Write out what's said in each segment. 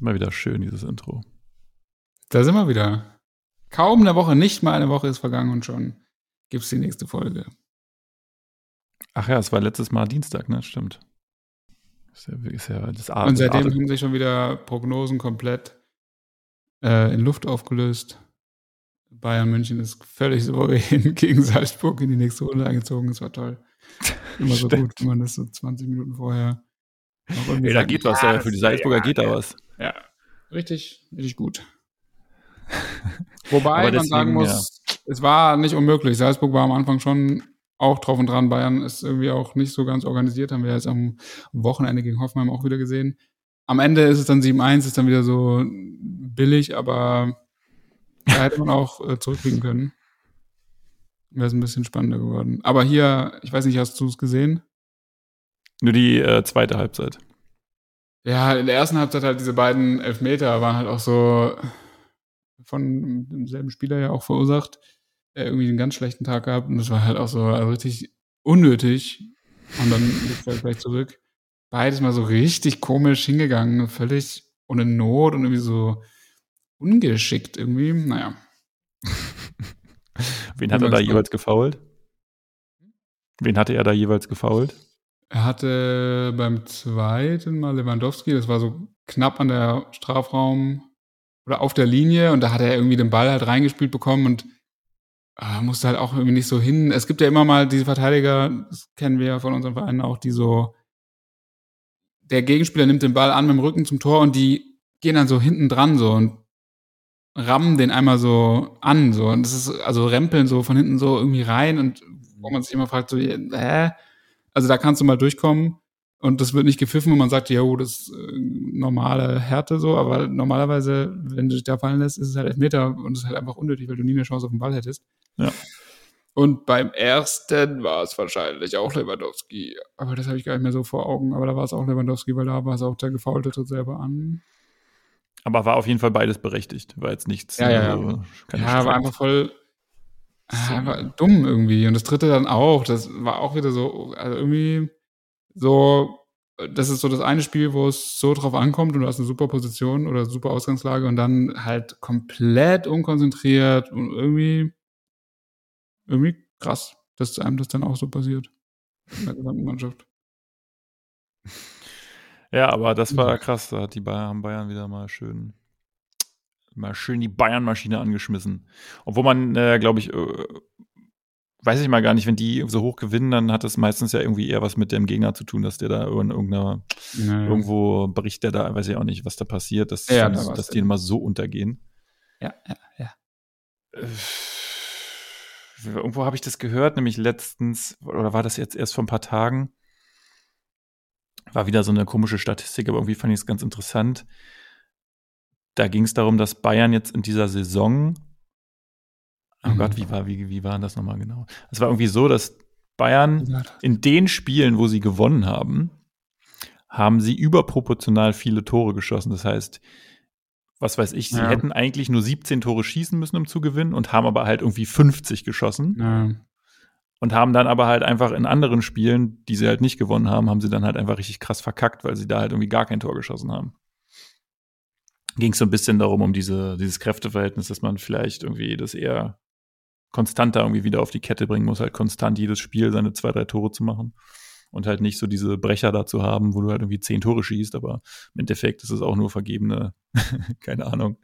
Ist immer wieder schön, dieses Intro. Da sind wir wieder. Kaum eine Woche, nicht mal eine Woche ist vergangen und schon gibt es die nächste Folge. Ach ja, es war letztes Mal Dienstag, ne? Stimmt. Ist ja, ist ja das Ar und seitdem haben sich schon wieder Prognosen komplett äh, in Luft aufgelöst. Bayern München ist völlig souverän gegen Salzburg in die nächste Runde eingezogen. Das war toll. Immer so gut, wenn man das so 20 Minuten vorher. Ey, da geht was, ja, für die Salzburger ja, geht da was. Ja, richtig, richtig gut. Wobei deswegen, man sagen muss, ja. es war nicht unmöglich. Salzburg war am Anfang schon auch drauf und dran. Bayern ist irgendwie auch nicht so ganz organisiert, haben wir jetzt am Wochenende gegen Hoffenheim auch wieder gesehen. Am Ende ist es dann 7-1, ist dann wieder so billig, aber da hätte man auch äh, zurückkriegen können. Wäre es ein bisschen spannender geworden. Aber hier, ich weiß nicht, hast du es gesehen? Nur die äh, zweite Halbzeit. Ja, in der ersten Halbzeit halt diese beiden Elfmeter waren halt auch so von demselben Spieler ja auch verursacht. Er irgendwie einen ganz schlechten Tag gehabt und das war halt auch so also richtig unnötig. Und dann liegt er gleich zurück. Beides mal so richtig komisch hingegangen, völlig ohne Not und irgendwie so ungeschickt irgendwie. Naja. Wen hat er da jeweils gefault? Wen hatte er da jeweils gefault? Er hatte beim zweiten Mal Lewandowski, das war so knapp an der Strafraum oder auf der Linie und da hat er irgendwie den Ball halt reingespielt bekommen und äh, musste halt auch irgendwie nicht so hin. Es gibt ja immer mal diese Verteidiger, das kennen wir ja von unseren Vereinen auch, die so, der Gegenspieler nimmt den Ball an mit dem Rücken zum Tor und die gehen dann so hinten dran so und rammen den einmal so an so und das ist also rempeln so von hinten so irgendwie rein und wo man sich immer fragt so, hä? Also da kannst du mal durchkommen und das wird nicht gepfiffen und man sagt, ja, das ist äh, normale Härte so, aber normalerweise, wenn du dich da fallen lässt, ist es halt Elfmeter und es ist halt einfach unnötig, weil du nie eine Chance auf den Ball hättest. Ja. Und beim ersten war es wahrscheinlich auch Lewandowski. Aber das habe ich gar nicht mehr so vor Augen. Aber da war es auch Lewandowski, weil da war es auch der Gefaulte tritt selber an. Aber war auf jeden Fall beides berechtigt. War jetzt nichts. Ja, ja, also, ja. ja war einfach voll so. einfach dumm irgendwie. Und das dritte dann auch. Das war auch wieder so, also irgendwie so, das ist so das eine Spiel, wo es so drauf ankommt und du hast eine super Position oder super Ausgangslage und dann halt komplett unkonzentriert und irgendwie, irgendwie krass, dass einem das dann auch so passiert. In der gesamten Mannschaft. Ja, aber das war krass. Da hat die Bayern, haben Bayern wieder mal schön, mal schön die Bayern-Maschine angeschmissen. Obwohl man, äh, glaube ich, äh, weiß ich mal gar nicht, wenn die so hoch gewinnen, dann hat das meistens ja irgendwie eher was mit dem Gegner zu tun, dass der da in irgendeiner, naja. irgendwo berichtet der da, weiß ich auch nicht, was da passiert, dass, ja, dass, dass die immer so untergehen. Ja, ja, ja. Äh, irgendwo habe ich das gehört, nämlich letztens, oder war das jetzt erst vor ein paar Tagen? War wieder so eine komische Statistik, aber irgendwie fand ich es ganz interessant. Da ging es darum, dass Bayern jetzt in dieser Saison Oh Gott, wie war, wie, wie war das nochmal genau? Es war irgendwie so, dass Bayern in den Spielen, wo sie gewonnen haben, haben sie überproportional viele Tore geschossen. Das heißt, was weiß ich, sie ja. hätten eigentlich nur 17 Tore schießen müssen, um zu gewinnen und haben aber halt irgendwie 50 geschossen. Ja. Und haben dann aber halt einfach in anderen Spielen, die sie halt nicht gewonnen haben, haben sie dann halt einfach richtig krass verkackt, weil sie da halt irgendwie gar kein Tor geschossen haben. Ging es so ein bisschen darum, um diese, dieses Kräfteverhältnis, dass man vielleicht irgendwie das eher konstanter irgendwie wieder auf die Kette bringen muss, halt konstant jedes Spiel seine zwei, drei Tore zu machen und halt nicht so diese Brecher dazu haben, wo du halt irgendwie zehn Tore schießt, aber im Endeffekt ist es auch nur vergebene, keine Ahnung.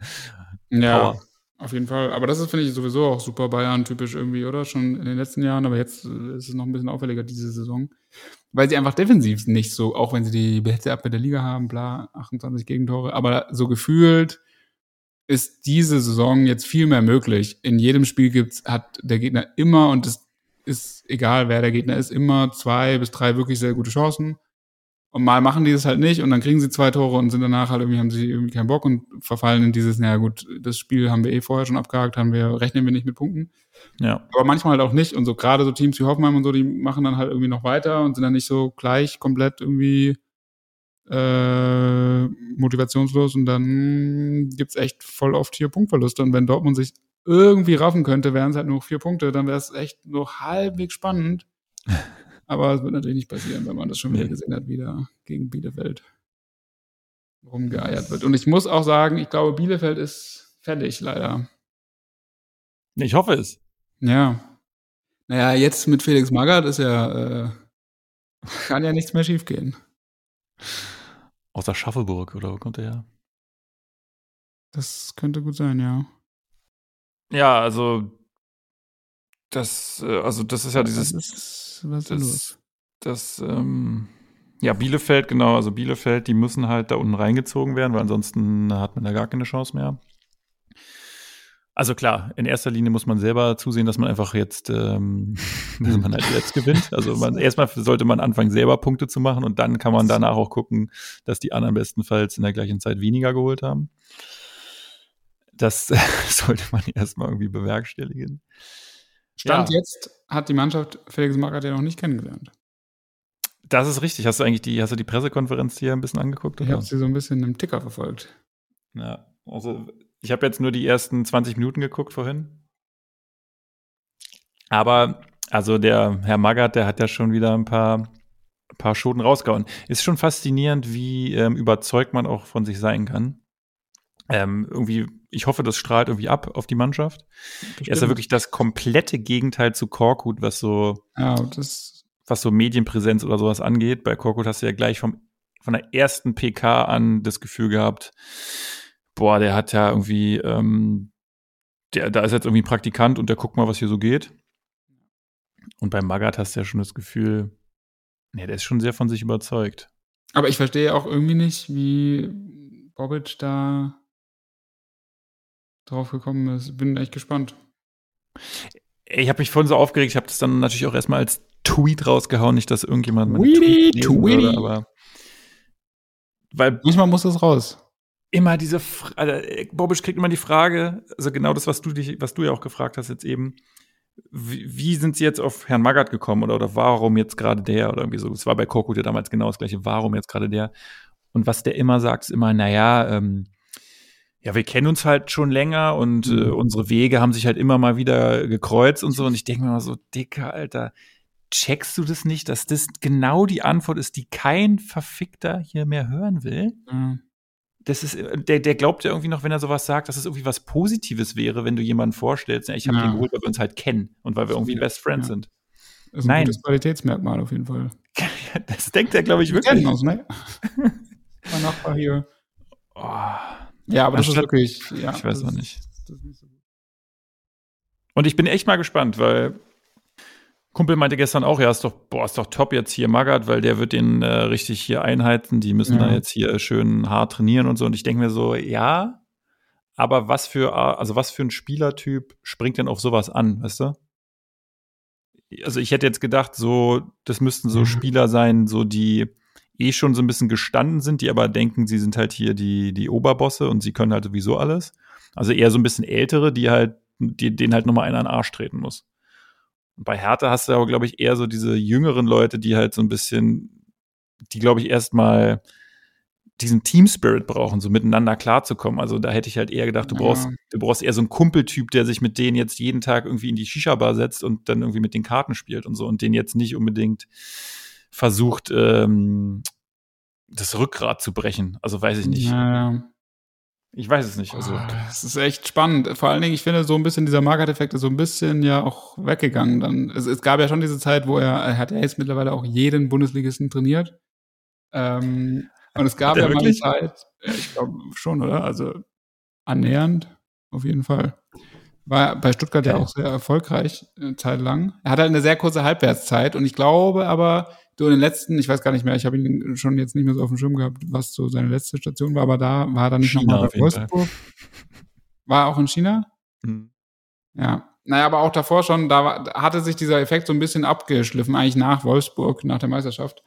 Ja, Power. auf jeden Fall. Aber das ist, finde ich, sowieso auch super Bayern-typisch irgendwie, oder? Schon in den letzten Jahren, aber jetzt ist es noch ein bisschen auffälliger diese Saison. Weil sie einfach defensiv nicht so, auch wenn sie die beste Abwehr der Liga haben, bla, 28 Gegentore, aber so gefühlt ist diese Saison jetzt viel mehr möglich. In jedem Spiel gibt's, hat der Gegner immer, und es ist egal, wer der Gegner ist, immer zwei bis drei wirklich sehr gute Chancen. Und mal machen die es halt nicht und dann kriegen sie zwei Tore und sind danach halt irgendwie, haben sie irgendwie keinen Bock und verfallen in dieses, naja gut, das Spiel haben wir eh vorher schon abgehakt, haben wir, rechnen wir nicht mit Punkten. Ja. Aber manchmal halt auch nicht. Und so gerade so Teams wie Hoffenheim und so, die machen dann halt irgendwie noch weiter und sind dann nicht so gleich komplett irgendwie äh, motivationslos und dann gibt's echt voll oft hier Punktverluste. Und wenn Dortmund sich irgendwie raffen könnte, wären es halt nur vier Punkte, dann wäre es echt nur halbwegs spannend. Aber es wird natürlich nicht passieren, wenn man das schon wieder gesehen hat, wieder gegen Bielefeld. rumgeeiert wird. Und ich muss auch sagen, ich glaube, Bielefeld ist fällig, leider. Ich hoffe es. Ja. Naja, jetzt mit Felix Magath ist ja, äh, kann ja nichts mehr schiefgehen. Aus der Schaffelburg, oder wo kommt der her? Das könnte gut sein, ja. Ja, also das, äh, also das ist ja dieses. Was ist, was ist das, los? das, ähm, ja, Bielefeld, genau, also Bielefeld, die müssen halt da unten reingezogen werden, weil ansonsten hat man da gar keine Chance mehr. Also klar, in erster Linie muss man selber zusehen, dass man einfach jetzt, ähm, dass man halt jetzt gewinnt. Also man, erstmal sollte man anfangen, selber Punkte zu machen und dann kann man danach auch gucken, dass die anderen bestenfalls in der gleichen Zeit weniger geholt haben. Das sollte man erstmal irgendwie bewerkstelligen. Stand Ja. jetzt hat die Mannschaft Felix Magath ja noch nicht kennengelernt. Das ist richtig. Hast du eigentlich die, hast du die Pressekonferenz hier ein bisschen angeguckt? Ich oder? habe sie so ein bisschen im Ticker verfolgt. Ja, also ich habe jetzt nur die ersten 20 Minuten geguckt vorhin. Aber also der Herr Magath, der hat ja schon wieder ein paar, paar Schoten rausgehauen. Ist schon faszinierend, wie ähm, überzeugt man auch von sich sein kann. Ähm, irgendwie, ich hoffe, das strahlt irgendwie ab auf die Mannschaft. Er ist ja wirklich das komplette Gegenteil zu Korkut, was so, Ja, was so Medienpräsenz oder sowas angeht. Bei Korkut hast du ja gleich vom, von der ersten PK an das Gefühl gehabt, boah, der hat ja irgendwie, ähm, der, da ist jetzt irgendwie ein Praktikant und der guckt mal, was hier so geht. Und bei Magath hast du ja schon das Gefühl, nee, der ist schon sehr von sich überzeugt. Aber ich verstehe auch irgendwie nicht, wie Bobic da drauf gekommen ist. Bin echt gespannt. Ich habe mich vorhin so aufgeregt, ich habe das dann natürlich auch erstmal als Tweet rausgehauen, nicht, dass irgendjemand meine Tweety, Tweety. würde, aber weil Manchmal muss das raus. Immer diese, Fra also, äh, Bobic kriegt immer die Frage, also genau das, was du dich, was du ja auch gefragt hast jetzt eben, wie, wie sind sie jetzt auf Herrn Magath gekommen oder, oder warum jetzt gerade der oder irgendwie so. Es war bei Korkut ja damals genau das gleiche, warum jetzt gerade der? Und was der immer sagt, ist immer, naja, ähm, ja, wir kennen uns halt schon länger und äh, Mhm. unsere Wege haben sich halt immer mal wieder gekreuzt und so. Und ich denke mir immer so, dicker Alter, checkst du das nicht, dass das genau die Antwort ist, die kein Verfickter hier mehr hören will? Ja. Das ist, der, der glaubt ja irgendwie noch, wenn er sowas sagt, dass es irgendwie was Positives wäre, wenn du jemanden vorstellst, ich habe Ja. den geholt, weil wir uns halt kennen und weil wir irgendwie Best Friends ja. sind. Das ist ein Nein. gutes Qualitätsmerkmal auf jeden Fall. Das denkt er, glaube ich, Wir kennen wirklich. uns, ne? mein Nachbar hier. Oh, Ja, aber das ist Anstatt- wirklich. Ja, ich weiß das auch ist- nicht. das ist nicht so. Und ich bin echt mal gespannt, weil Kumpel meinte gestern auch, ja, ist doch, boah, ist doch top jetzt hier Magath, weil der wird den äh, richtig hier einhalten. Die müssen Ja. da jetzt hier schön hart trainieren und so. Und ich denke mir so, ja, aber was für, also was für ein Spielertyp springt denn auf sowas an, weißt du? Also ich hätte jetzt gedacht, so, das müssten so Mhm. Spieler sein, so die eh schon so ein bisschen gestanden sind, die aber denken, sie sind halt hier die, die Oberbosse und sie können halt sowieso alles. Also eher so ein bisschen ältere, die halt, die, denen halt nochmal einer an den Arsch treten muss. Und bei Hertha hast du aber, glaube ich, eher so diese jüngeren Leute, die halt so ein bisschen, die, glaube ich, erstmal diesen Team Spirit brauchen, so miteinander klarzukommen. Also da hätte ich halt eher gedacht, du Ja. brauchst, du brauchst eher so einen Kumpeltyp, der sich mit denen jetzt jeden Tag irgendwie in die Shisha-Bar setzt und dann irgendwie mit den Karten spielt und so und den jetzt nicht unbedingt versucht, ähm, das Rückgrat zu brechen. Also weiß ich nicht. Ja, ja. Ich weiß es nicht. Also, Oh, das ist echt spannend. Vor allen Dingen, ich finde, so ein bisschen dieser Market-Effekt ist so ein bisschen ja auch weggegangen. Dann, es, es gab ja schon diese Zeit, wo er, er hat ja jetzt mittlerweile auch jeden Bundesligisten trainiert. Ähm, und es gab ja mal eine? Zeit, ja, ich glaube schon, oder? Also annähernd, auf jeden Fall. War bei Stuttgart ja Okay. auch sehr erfolgreich, eine Zeit lang. Er hatte halt eine sehr kurze Halbwertszeit und ich glaube aber, so in den letzten, ich weiß gar nicht mehr, ich habe ihn schon jetzt nicht mehr so auf dem Schirm gehabt, was so seine letzte Station war, aber da war er dann nicht China nochmal bei. Wolfsburg. War er auch in China? hm. Ja. Naja, aber auch davor schon, da war, hatte sich dieser Effekt so ein bisschen abgeschliffen, eigentlich nach Wolfsburg, nach der Meisterschaft.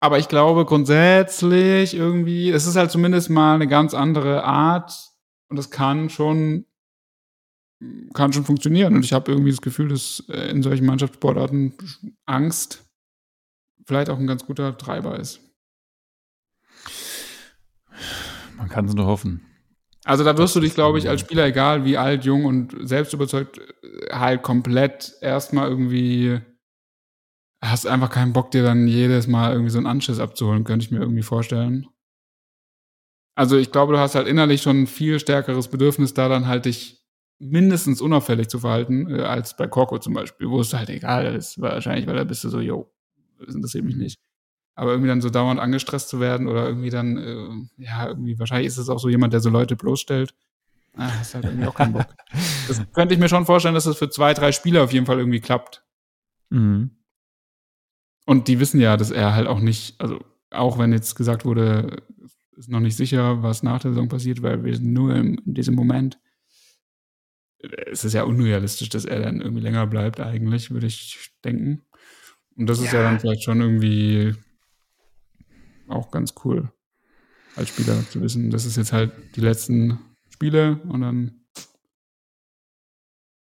Aber ich glaube grundsätzlich irgendwie, es ist halt zumindest mal eine ganz andere Art und es kann schon, kann schon funktionieren. Und ich habe irgendwie das Gefühl, dass äh, in solchen Mannschaftssportarten Angst vielleicht auch ein ganz guter Treiber ist. man kann es nur hoffen. Also da wirst du dich, glaube ich, als Spieler, egal wie alt, jung und selbst überzeugt, äh, halt komplett erstmal irgendwie hast einfach keinen Bock, dir dann jedes Mal irgendwie so einen Anschiss abzuholen, könnte ich mir irgendwie vorstellen. Also ich glaube, du hast halt innerlich schon ein viel stärkeres Bedürfnis, da dann halt dich mindestens unauffällig zu verhalten, äh, als bei Korko zum Beispiel, wo es halt egal ist. Wahrscheinlich, weil da bist du so, yo, das interessiert mich nicht. Aber irgendwie dann so dauernd angestresst zu werden oder irgendwie dann, äh, ja, irgendwie, wahrscheinlich ist es auch so jemand, der so Leute bloßstellt. Ah, hast halt irgendwie auch keinen Bock. Das könnte ich mir schon vorstellen, dass das für zwei, drei Spieler auf jeden Fall irgendwie klappt. Mhm. Und die wissen ja, dass er halt auch nicht, also auch wenn jetzt gesagt wurde, ist noch nicht sicher, was nach der Saison passiert, weil wir sind nur in, in diesem Moment. Es ist ja unrealistisch, dass er dann irgendwie länger bleibt, eigentlich, würde ich denken. Und das ist ja, ja dann vielleicht schon irgendwie auch ganz cool, als Spieler zu wissen, das ist jetzt halt die letzten Spiele und dann,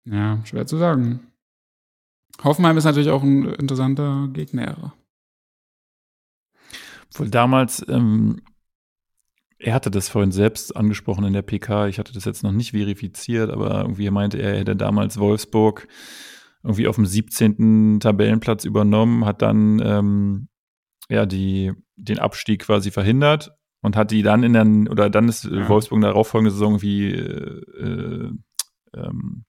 ja, schwer zu sagen. Hoffenheim ist natürlich auch ein interessanter Gegner. Wohl damals, ähm, er hatte das vorhin selbst angesprochen in der PK. Ich hatte das jetzt noch nicht verifiziert, aber irgendwie meinte er, er hätte damals Wolfsburg irgendwie auf dem 17. Tabellenplatz übernommen, hat dann ähm, ja die, den Abstieg quasi verhindert und hat die dann in der, oder dann ist ja. Wolfsburg in der darauffolgenden Saison wie äh, ähm,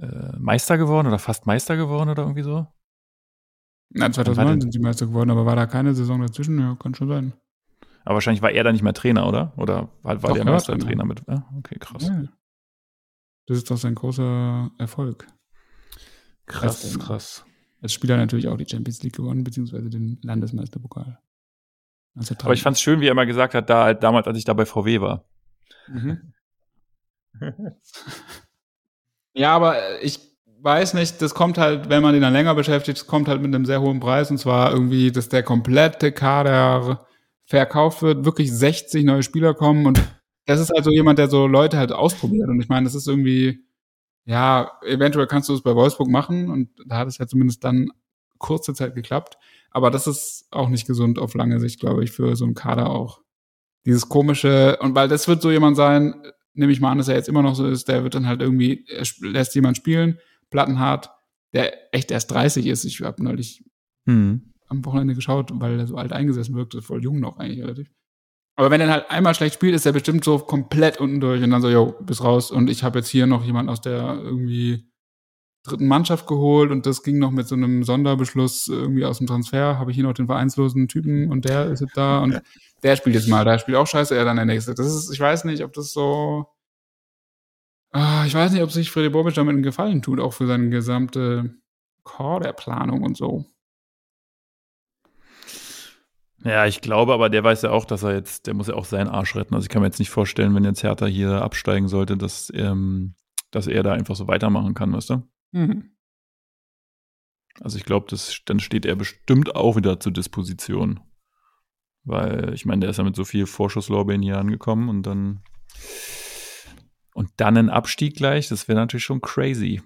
äh, Meister geworden oder fast Meister geworden oder irgendwie so. Na, 2009 sind sie Meister geworden, aber war da keine Saison dazwischen? Ja, kann schon sein. Aber wahrscheinlich war er da nicht mehr Trainer, oder? Oder war, war doch, der Meistertrainer mit? Ja, okay, krass. Ja. Das ist doch sein großer Erfolg. Krass, als, krass. Als Spieler natürlich auch die Champions League gewonnen, beziehungsweise den Landesmeisterpokal. Aber ich fand es schön, wie er mal gesagt hat, da halt damals, als ich da bei VW war. Mhm. ja, aber ich weiß nicht, das kommt halt, wenn man den dann länger beschäftigt, das kommt halt mit einem sehr hohen Preis und zwar irgendwie, dass der komplette Kader verkauft wird, wirklich 60 neue Spieler kommen und das ist halt so jemand, der so Leute halt ausprobiert und ich meine, das ist irgendwie, ja, eventuell kannst du es bei Wolfsburg machen und da hat es ja zumindest dann kurze Zeit geklappt, aber das ist auch nicht gesund auf lange Sicht, glaube ich, für so einen Kader auch. Dieses komische, und weil das wird so jemand sein, nehme ich mal an, dass er jetzt immer noch so ist, der wird dann halt irgendwie, er lässt jemand spielen, Plattenhart, der echt erst 30 ist. Ich habe neulich hm. am Wochenende geschaut, weil er so alt eingesessen wirkte, voll jung noch eigentlich relativ. Aber wenn er halt einmal schlecht spielt, ist er bestimmt so komplett unten durch und dann so, yo, bis raus. Und ich habe jetzt hier noch jemanden aus der irgendwie dritten Mannschaft geholt und das ging noch mit so einem Sonderbeschluss irgendwie aus dem Transfer. Habe ich hier noch den vereinslosen Typen und der ist jetzt da und der spielt jetzt mal, der spielt auch scheiße, er dann der nächste. Das ist, ich weiß nicht, ob das so Ah, ich weiß nicht, ob sich Freddy Bobic damit einen Gefallen tut, auch für seine gesamte Core-der-Planung und so. Ja, ich glaube, aber der weiß ja auch, dass er jetzt, der muss ja auch seinen Arsch retten. Also ich kann mir jetzt nicht vorstellen, wenn jetzt Hertha hier absteigen sollte, dass, ähm, dass er da einfach so weitermachen kann, weißt du? Mhm. Also ich glaube, dann steht er bestimmt auch wieder zur Disposition. Weil, ich meine, der ist ja mit so viel Vorschusslorbeeren hier angekommen und dann und dann ein Abstieg gleich, das wäre natürlich schon crazy.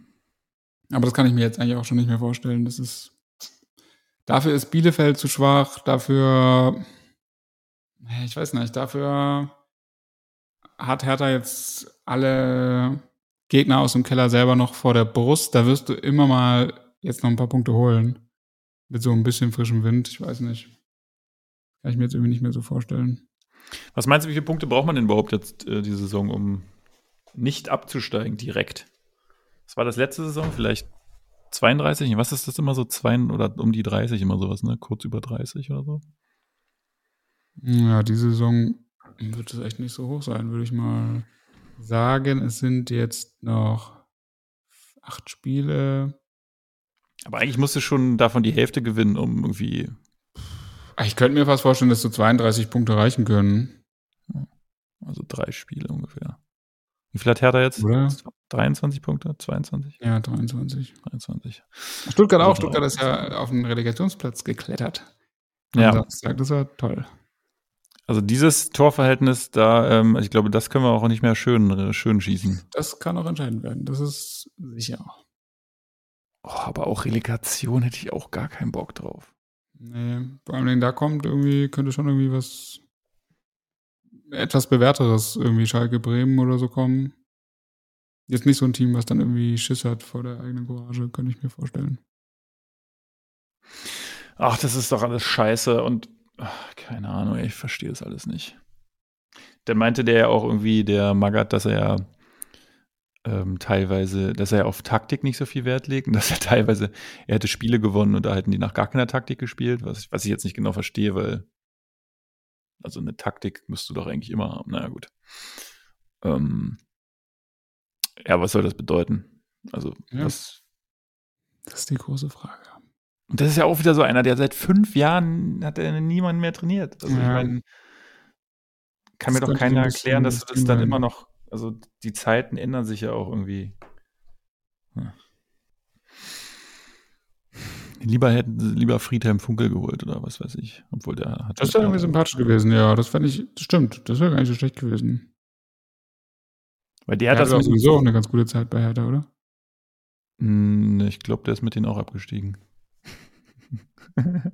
Aber das kann ich mir jetzt eigentlich auch schon nicht mehr vorstellen. Das ist. Dafür ist Bielefeld zu schwach, dafür. Ich weiß nicht, dafür hat Hertha jetzt alle Gegner aus dem Keller selber noch vor der Brust. Da wirst du immer mal jetzt noch ein paar Punkte holen. Mit so ein bisschen frischem Wind. Ich weiß nicht. Kann ich mir jetzt irgendwie nicht mehr so vorstellen. Was meinst du, wie viele Punkte braucht man denn überhaupt jetzt äh, die Saison, um nicht abzusteigen direkt. Was war das letzte Saison? Vielleicht 32? Was ist das immer so? Zwei oder um die 30 immer sowas, ne? Kurz über 30 oder so? Ja, die Saison wird es echt nicht so hoch sein, würde ich mal sagen. Es sind jetzt noch acht Spiele. Aber eigentlich musst du schon davon die Hälfte gewinnen, um irgendwie. Ich könnte mir fast vorstellen, dass so 32 Punkte reichen können. Also drei Spiele ungefähr. Wie viel hat Hertha jetzt? Oder? 23 Punkte? 22? Ja, 23. 23. Stuttgart auch. Stuttgart ist ja auf den Relegationsplatz geklettert. Ja. Samstag. Das war toll. Also dieses Torverhältnis, da, ähm, ich glaube, das können wir auch nicht mehr schön, schön schießen. Das kann auch entscheidend werden. Das ist sicher. Oh, aber auch Relegation hätte ich auch gar keinen Bock drauf. Nee, vor allem da kommt irgendwie, könnte schon irgendwie was etwas bewährteres, irgendwie Schalke Bremen oder so kommen. Jetzt nicht so ein Team, was dann irgendwie Schiss hat vor der eigenen Courage, könnte ich mir vorstellen. Ach, das ist doch alles scheiße und ach, keine Ahnung, ich verstehe das alles nicht. Dann meinte der ja auch irgendwie, der Magath, dass er ja ähm, teilweise, dass er ja auf Taktik nicht so viel Wert legt und dass er teilweise, er hätte Spiele gewonnen und da hätten die nach gar keiner Taktik gespielt, was, was ich jetzt nicht genau verstehe, weil also eine Taktik müsst du doch eigentlich immer haben. Naja, gut. Ähm, ja, was soll das bedeuten? Also, Ja. was, Das ist die große Frage. Und das ist ja auch wieder so einer, der seit fünf Jahren hat er niemanden mehr trainiert. Also ich Ja. meine, kann Das mir doch keiner ein erklären, dass du das dann immer noch, also die Zeiten ändern sich ja auch irgendwie. Ja. Lieber hätten lieber Friedhelm Funkel geholt oder was weiß ich. Obwohl der hat. Das wäre irgendwie sympathisch gewesen, ja. Das fände ich, das stimmt. Das wäre gar nicht so schlecht gewesen. Weil der Er hat hat das mit, sowieso auch eine ganz gute Zeit bei Hertha, oder? Hm, Ich glaube, der ist mit denen auch abgestiegen.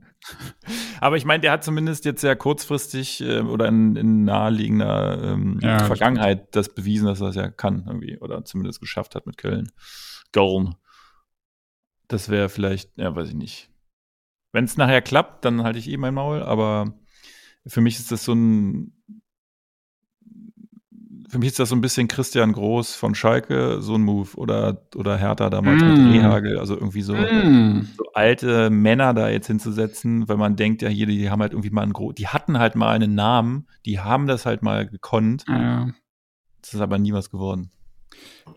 Aber ich meine, der hat zumindest jetzt sehr kurzfristig äh, oder in, in naheliegender ähm, Ja, das Vergangenheit das bewiesen, dass er es ja kann irgendwie oder zumindest geschafft hat mit Köln. Köln. Das wäre vielleicht, ja, weiß ich nicht. Wenn es nachher klappt, dann halte ich eh mein Maul, aber für mich ist das so ein für mich ist das so ein bisschen Christian Groß von Schalke, so ein Move. Oder, oder Hertha damals Mm. mit Rehagel, also irgendwie so, Mm. so alte Männer da jetzt hinzusetzen, weil man denkt ja hier, die haben halt irgendwie mal einen Gro die hatten halt mal einen Namen, die haben das halt mal gekonnt. Ja. Das ist aber nie was geworden.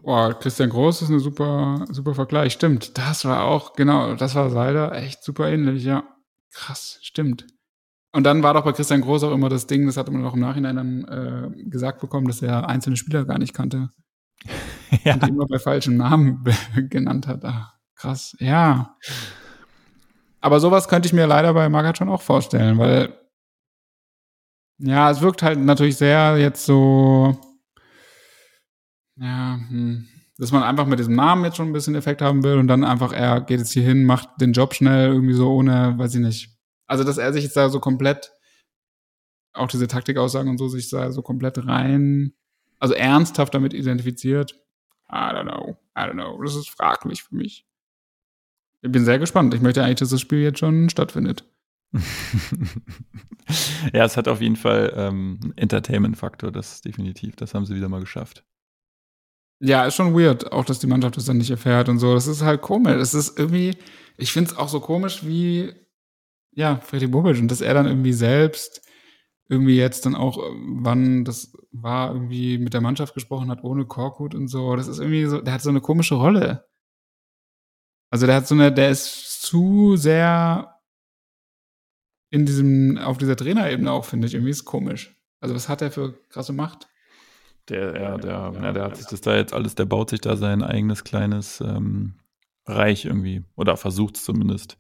Boah, Christian Groß ist eine super, super Vergleich. Stimmt. Das war auch, genau, das war leider echt super ähnlich, ja. Krass, stimmt. Und dann war doch bei Christian Groß auch immer das Ding, das hatte man auch im Nachhinein dann äh, gesagt bekommen, dass er einzelne Spieler gar nicht kannte ja. und die immer bei falschen Namen genannt hat. Ah, krass, ja. Aber sowas könnte ich mir leider bei Magath schon auch vorstellen, weil ja, es wirkt halt natürlich sehr jetzt so, ja, hm, dass man einfach mit diesem Namen jetzt schon ein bisschen Effekt haben will und dann einfach, er geht jetzt hier hin, macht den Job schnell, irgendwie so ohne, weiß ich nicht. Also, dass er sich jetzt da so komplett, auch diese Taktikaussagen und so, sich da so komplett rein, also ernsthaft damit identifiziert. I don't know, I don't know, das ist fraglich für mich. Ich bin sehr gespannt. Ich möchte eigentlich, dass das Spiel jetzt schon stattfindet. ja, es hat auf jeden Fall ähm, Entertainment-Faktor, das definitiv. Das haben sie wieder mal geschafft. Ja, ist schon weird, auch dass die Mannschaft das dann nicht erfährt und so. Das ist halt komisch. Es ist irgendwie, ich finde es auch so komisch wie, ja, Freddy Bobic und dass er dann irgendwie selbst irgendwie jetzt dann auch, äh, wann das war, irgendwie mit der Mannschaft gesprochen hat, ohne Korkut und so. Das ist irgendwie so, der hat so eine komische Rolle. Also der hat so eine, der ist zu sehr in diesem, auf dieser Trainerebene auch, finde ich. Irgendwie ist komisch. Also was hat er für krasse Macht? Der, ja, der, ja, der hat sich das da jetzt alles, der baut sich da sein eigenes kleines ähm, Reich irgendwie. Oder versucht es zumindest.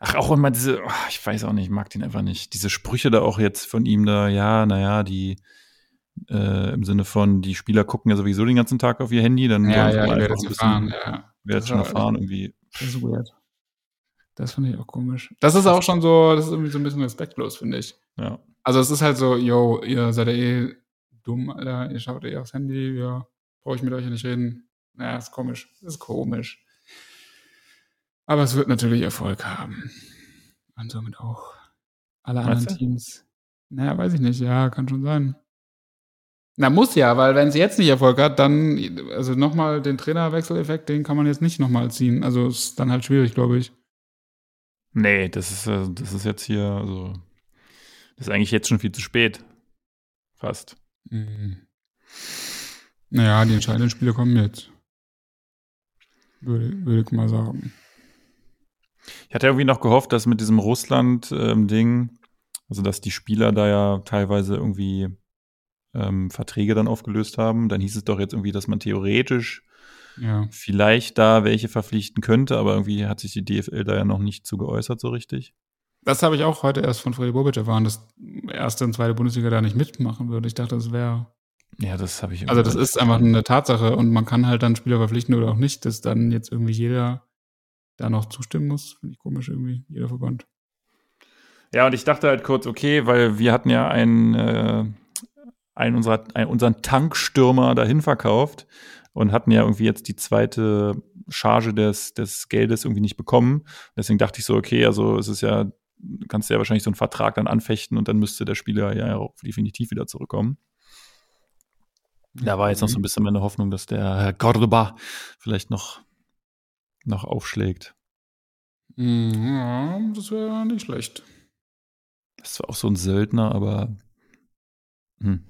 Ach, auch immer diese, oh, ich weiß auch nicht, ich mag den einfach nicht. Diese Sprüche da auch jetzt von ihm da, ja, naja, die äh, im Sinne von, die Spieler gucken ja sowieso den ganzen Tag auf ihr Handy, dann Ja, ja, einfach ein bisschen- Ja. wer schon erfahren irgendwie. Das ist weird. Das finde ich auch komisch. Das ist auch schon so, das ist irgendwie so ein bisschen respektlos, finde ich. Ja. Also es ist halt so, yo, ihr seid ja eh dumm, Alter, ihr schaut eh aufs Handy, ja, brauche ich mit euch ja nicht reden. Naja, ist komisch. Ist komisch. Aber es wird natürlich Erfolg haben. Und somit auch alle Meinst anderen du? Teams. Naja, weiß ich nicht, ja, kann schon sein. Na, muss ja, weil wenn sie jetzt nicht Erfolg hat, dann, also nochmal den Trainerwechseleffekt, den kann man jetzt nicht nochmal ziehen. Also ist dann halt schwierig, glaube ich. Nee, das ist, äh, das ist jetzt hier, also, das ist eigentlich jetzt schon viel zu spät. Fast. Mhm. Naja, die entscheidenden Spiele kommen jetzt. Würde, würde ich mal sagen. Ich hatte irgendwie noch gehofft, dass mit diesem Russland-Ding, also dass die Spieler da ja teilweise irgendwie ähm, Verträge dann aufgelöst haben. Dann hieß es doch jetzt irgendwie, dass man theoretisch Ja. vielleicht da welche verpflichten könnte, aber irgendwie hat sich die DFL da ja noch nicht zu geäußert so richtig. Das habe ich auch heute erst von Freddy Bobic erfahren, dass erste und zweite Bundesliga da nicht mitmachen würde. Ich dachte, das wäre. Ja, das habe ich. Also, das ist einfach eine Tatsache und man kann halt dann Spieler verpflichten oder auch nicht, dass dann jetzt irgendwie jeder da noch zustimmen muss. Finde ich komisch irgendwie, jeder Verband. Ja, und ich dachte halt kurz, okay, weil wir hatten ja einen, äh, einen unserer, einen, unseren Tankstürmer dahin verkauft und hatten ja irgendwie jetzt die zweite Charge des, des Geldes irgendwie nicht bekommen. Deswegen dachte ich so, okay, also es ist ja kannst du ja wahrscheinlich so einen Vertrag dann anfechten und dann müsste der Spieler ja auch definitiv wieder zurückkommen. Da war jetzt noch so ein bisschen meine Hoffnung, dass der Herr Cordoba vielleicht noch, noch aufschlägt. Mhm, ja, das wäre nicht schlecht. Das war auch so ein Söldner, aber. Hm.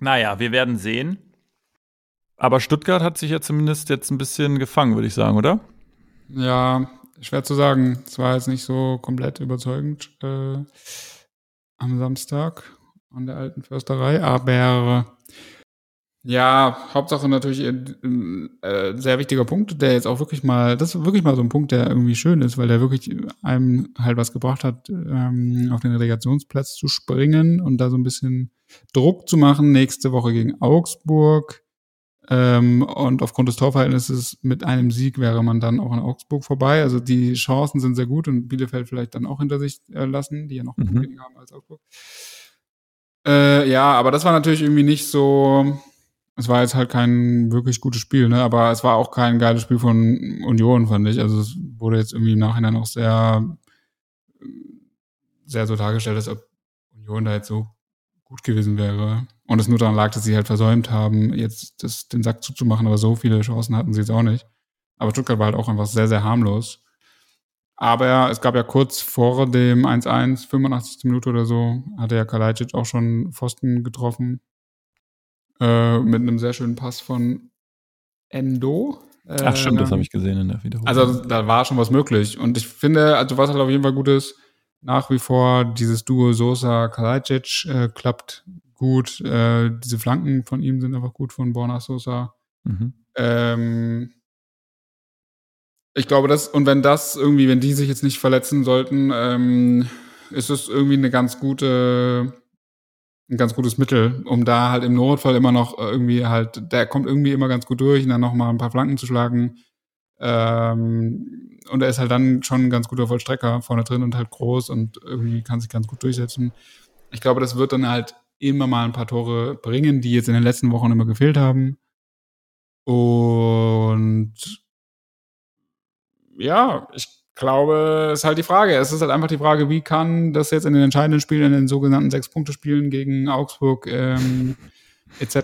Naja, wir werden sehen. Aber Stuttgart hat sich ja zumindest jetzt ein bisschen gefangen, würde ich sagen, oder? Ja, schwer zu sagen. Es war jetzt nicht so komplett überzeugend äh, am Samstag an der alten Försterei, aber ja, Hauptsache natürlich ein äh, äh, sehr wichtiger Punkt, der jetzt auch wirklich mal, das ist wirklich mal so ein Punkt, der irgendwie schön ist, weil der wirklich einem halt was gebracht hat, ähm, auf den Relegationsplatz zu springen und da so ein bisschen Druck zu machen. Nächste Woche gegen Augsburg. Ähm, und aufgrund des Torverhältnisses mit einem Sieg wäre man dann auch in Augsburg vorbei. Also die Chancen sind sehr gut und Bielefeld vielleicht dann auch hinter sich äh, lassen, die ja noch mhm. weniger haben als Augsburg. Äh, ja, aber das war natürlich irgendwie nicht so es war jetzt halt kein wirklich gutes Spiel, ne? aber es war auch kein geiles Spiel von Union, fand ich. Also es wurde jetzt irgendwie im Nachhinein auch sehr, sehr so dargestellt, als ob Union da jetzt so gut gewesen wäre. Und es nur daran lag, dass sie halt versäumt haben, jetzt das, den Sack zuzumachen, aber so viele Chancen hatten sie jetzt auch nicht. Aber Stuttgart war halt auch einfach sehr, sehr harmlos. Aber es gab ja kurz vor dem 1-1, 85. Minute oder so, hatte ja Kalajdzic auch schon Pfosten getroffen. Äh, mit einem sehr schönen Pass von Endo. Äh, Ach stimmt, das habe ich gesehen in der Wiederholung. Also da war schon was möglich. Und ich finde, also was halt auf jeden Fall gut ist, nach wie vor dieses Duo Sosa Kalajdzic äh, klappt gut. Äh, diese Flanken von ihm sind einfach gut von Borna Sosa. Mhm. Ähm, ich glaube, das, und wenn das irgendwie, wenn die sich jetzt nicht verletzen sollten, ähm, ist es irgendwie eine ganz gute ein ganz gutes Mittel, um da halt im Notfall immer noch irgendwie halt, der kommt irgendwie immer ganz gut durch und dann noch mal ein paar Flanken zu schlagen. Ähm, und er ist halt dann schon ein ganz guter Vollstrecker vorne drin und halt groß und irgendwie kann sich ganz gut durchsetzen. Ich glaube, das wird dann halt immer mal ein paar Tore bringen, die jetzt in den letzten Wochen immer gefehlt haben. Und ja, ich glaube, ist halt die Frage. Es ist halt einfach die Frage, wie kann das jetzt in den entscheidenden Spielen, in den sogenannten Sechs-Punkte-Spielen gegen Augsburg ähm, etc.,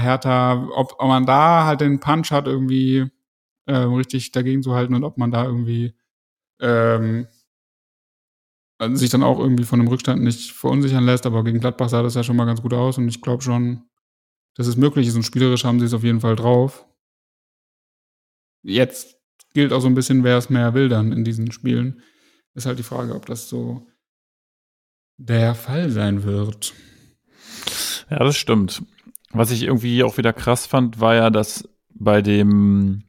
Hertha, ob, ob man da halt den Punch hat, irgendwie ähm, richtig dagegen zu halten und ob man da irgendwie ähm, sich dann auch irgendwie von einem Rückstand nicht verunsichern lässt. Aber gegen Gladbach sah das ja schon mal ganz gut aus und ich glaube schon, dass es möglich ist und spielerisch haben sie es auf jeden Fall drauf. Jetzt gilt auch so ein bisschen, wer es mehr will dann in diesen Spielen. Ist halt die Frage, ob das so der Fall sein wird. Ja, das stimmt. Was ich irgendwie auch wieder krass fand, war ja, dass bei dem,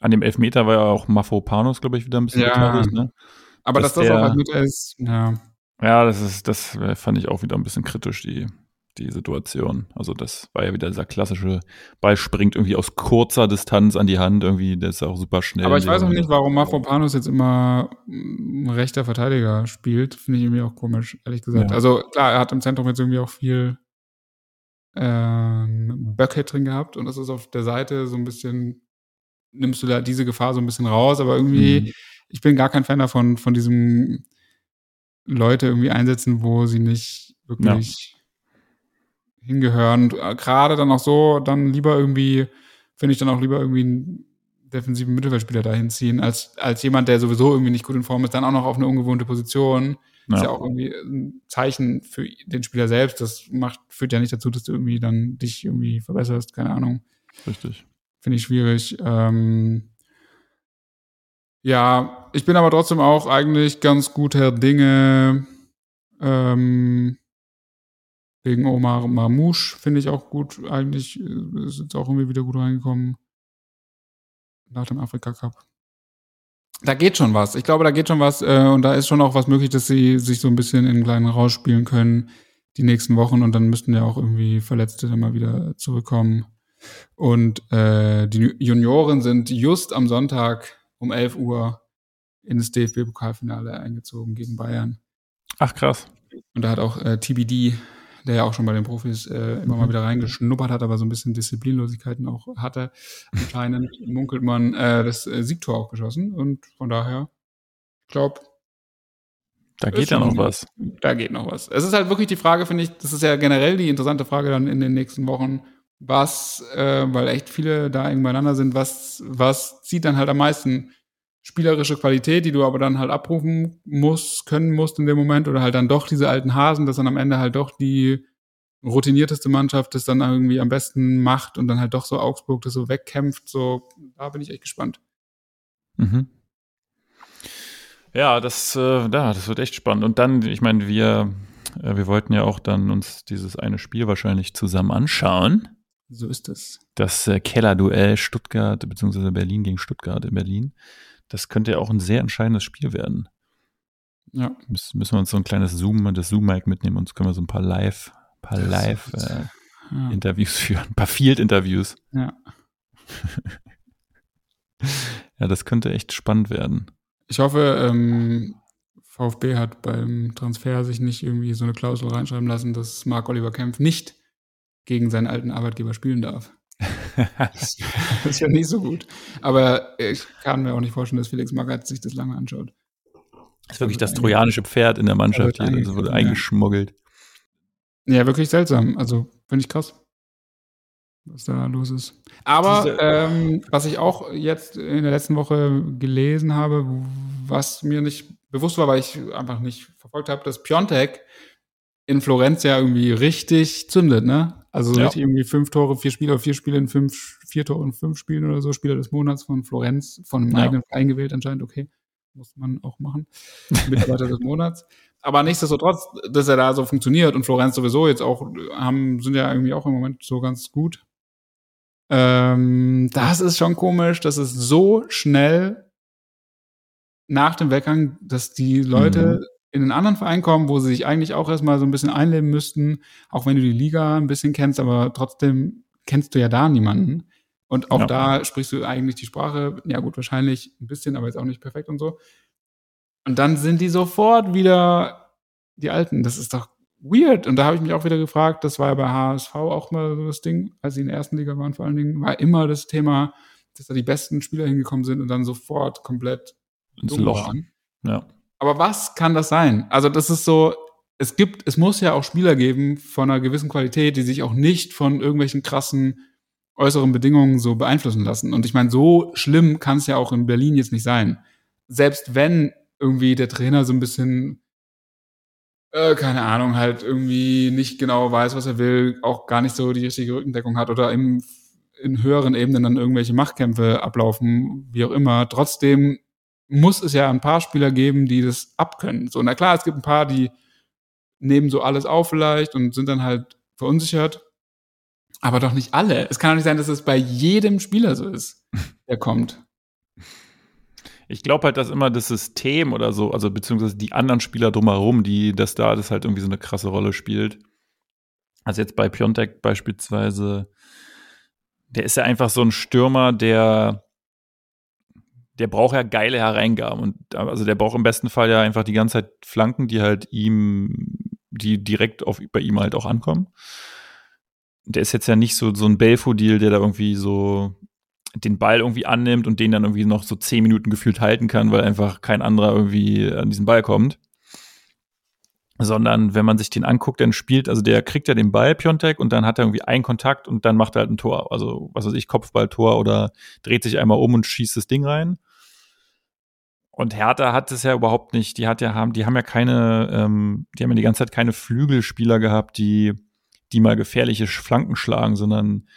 an dem Elfmeter war ja auch Mafropanos, glaube ich, wieder ein bisschen ja, beteiligt, ne? Aber dass, dass das der, auch halt mit ist, ja. Ja, das ist, das fand ich auch wieder ein bisschen kritisch, die, die Situation. Also das war ja wieder dieser klassische Ball springt irgendwie aus kurzer Distanz an die Hand, irgendwie, der ist auch super schnell. Aber ich weiß auch nicht, warum Mafropanos jetzt immer ein rechter Verteidiger spielt. Finde ich irgendwie auch komisch, ehrlich gesagt. Ja. Also klar, er hat im Zentrum jetzt irgendwie auch viel ähm, Böcke drin gehabt und das ist auf der Seite so ein bisschen, nimmst du da diese Gefahr so ein bisschen raus, aber irgendwie, mhm. ich bin gar kein Fan davon, von diesem Leute irgendwie einsetzen, wo sie nicht wirklich ja hingehören. Äh, gerade dann auch so, dann lieber irgendwie, finde ich dann auch lieber irgendwie einen defensiven Mittelfeldspieler dahin ziehen, als, als jemand, der sowieso irgendwie nicht gut in Form ist, dann auch noch auf eine ungewohnte Position. Ja. Ist ja auch irgendwie ein Zeichen für den Spieler selbst. Das macht, führt ja nicht dazu, dass du irgendwie dann dich irgendwie verbesserst, keine Ahnung. Richtig. Finde ich schwierig. Ähm, ja, ich bin aber trotzdem auch eigentlich ganz guter Dinge, ähm, Wegen Omar Mamouche finde ich auch gut. Eigentlich äh, ist jetzt auch irgendwie wieder gut reingekommen. Nach dem Afrika Cup. Da geht schon was. Ich glaube, da geht schon was. Äh, und da ist schon auch was möglich, dass sie sich so ein bisschen in kleinen rausspielen können die nächsten Wochen. Und dann müssten ja auch irgendwie Verletzte dann mal wieder zurückkommen. Und äh, die Junioren sind just am Sonntag um 11 Uhr ins DFB-Pokalfinale eingezogen gegen Bayern. Ach, krass. Und da hat auch äh, TBD der ja auch schon bei den Profis äh, immer mal wieder reingeschnuppert hat, aber so ein bisschen Disziplinlosigkeiten auch hatte. Anscheinend munkelt man äh, das äh, Siegtor auch geschossen und von daher, ich glaube, Da geht ja noch was. Da geht noch was. Es ist halt wirklich die Frage, finde ich, das ist ja generell die interessante Frage dann in den nächsten Wochen, was, äh, weil echt viele da eng beieinander sind, was, was zieht dann halt am meisten spielerische Qualität, die du aber dann halt abrufen musst, können musst in dem Moment oder halt dann doch diese alten Hasen, dass dann am Ende halt doch die routinierteste Mannschaft das dann irgendwie am besten macht und dann halt doch so Augsburg das so wegkämpft, so, da bin ich echt gespannt. Mhm. Ja, das, äh, ja, das wird echt spannend. Und dann, ich meine, wir, äh, wir wollten ja auch dann uns dieses eine Spiel wahrscheinlich zusammen anschauen. So ist es. Das äh, Keller-Duell Stuttgart bzw. Berlin gegen Stuttgart in Berlin. Das könnte ja auch ein sehr entscheidendes Spiel werden. Ja. Müssen, müssen wir uns so ein kleines Zoom, das Zoom-Mic mitnehmen und können wir so ein paar Live, paar Live äh, ja. Interviews führen, ein paar Field-Interviews. Ja. ja, das könnte echt spannend werden. Ich hoffe, ähm, VfB hat beim Transfer sich nicht irgendwie so eine Klausel reinschreiben lassen, dass Marc Oliver Kempf nicht gegen seinen alten Arbeitgeber spielen darf. das ist ja nicht so gut. Aber ich kann mir auch nicht vorstellen, dass Felix Magath sich das lange anschaut. Das ist wirklich das trojanische Pferd in der Mannschaft hier. Also wurde eingeschmuggelt. Ja, wirklich seltsam. Also, finde ich krass, was da los ist. Aber ähm, was ich auch jetzt in der letzten Woche gelesen habe, was mir nicht bewusst war, weil ich einfach nicht verfolgt habe, dass Piontek in Florenz ja irgendwie richtig zündet, ne? Also ja. richtig irgendwie fünf Tore, vier Spiele, vier Spiele in fünf, vier Tore in fünf Spielen oder so, Spieler des Monats von Florenz, von einem ja. eigenen Verein gewählt anscheinend, okay. Muss man auch machen. Mitarbeiter des Monats. Aber nichtsdestotrotz, dass er da so funktioniert und Florenz sowieso jetzt auch haben, sind ja irgendwie auch im Moment so ganz gut. Ähm, das ist schon komisch, dass es so schnell nach dem Weggang, dass die Leute mhm in einen anderen Verein kommen, wo sie sich eigentlich auch erstmal so ein bisschen einleben müssten, auch wenn du die Liga ein bisschen kennst, aber trotzdem kennst du ja da niemanden. Und auch ja. da sprichst du eigentlich die Sprache, ja gut, wahrscheinlich ein bisschen, aber jetzt auch nicht perfekt und so. Und dann sind die sofort wieder die Alten. Das ist doch weird. Und da habe ich mich auch wieder gefragt, das war ja bei HSV auch mal so das Ding, als sie in der ersten Liga waren vor allen Dingen, war immer das Thema, dass da die besten Spieler hingekommen sind und dann sofort komplett ins Loch. Waren. Ja. Aber was kann das sein? Also das ist so, es gibt, es muss ja auch Spieler geben von einer gewissen Qualität, die sich auch nicht von irgendwelchen krassen äußeren Bedingungen so beeinflussen lassen. Und ich meine, so schlimm kann es ja auch in Berlin jetzt nicht sein. Selbst wenn irgendwie der Trainer so ein bisschen, äh, keine Ahnung, halt irgendwie nicht genau weiß, was er will, auch gar nicht so die richtige Rückendeckung hat oder im, in höheren Ebenen dann irgendwelche Machtkämpfe ablaufen, wie auch immer. Trotzdem muss es ja ein paar Spieler geben, die das abkönnen. So, na klar, es gibt ein paar, die nehmen so alles auf vielleicht und sind dann halt verunsichert. Aber doch nicht alle. Es kann doch nicht sein, dass es bei jedem Spieler so ist, der kommt. Ich glaube halt, dass immer das System oder so, also beziehungsweise die anderen Spieler drumherum, die das da das halt irgendwie so eine krasse Rolle spielt. Also jetzt bei Piontek beispielsweise, der ist ja einfach so ein Stürmer, der der braucht ja geile Hereingaben und also der braucht im besten Fall ja einfach die ganze Zeit Flanken, die halt ihm, die direkt auf, bei ihm halt auch ankommen. Der ist jetzt ja nicht so, so ein Belfodil, der da irgendwie so den Ball irgendwie annimmt und den dann irgendwie noch so zehn Minuten gefühlt halten kann, weil einfach kein anderer irgendwie an diesen Ball kommt. Sondern wenn man sich den anguckt, dann spielt, also der kriegt ja den Ball, Piontek, und dann hat er irgendwie einen Kontakt und dann macht er halt ein Tor. Also, was weiß ich, Kopfballtor oder dreht sich einmal um und schießt das Ding rein. Und Hertha hat es ja überhaupt nicht. Die hat ja haben, die haben ja keine, ähm, die haben ja die ganze Zeit keine Flügelspieler gehabt, die, die mal gefährliche Flanken schlagen, sondern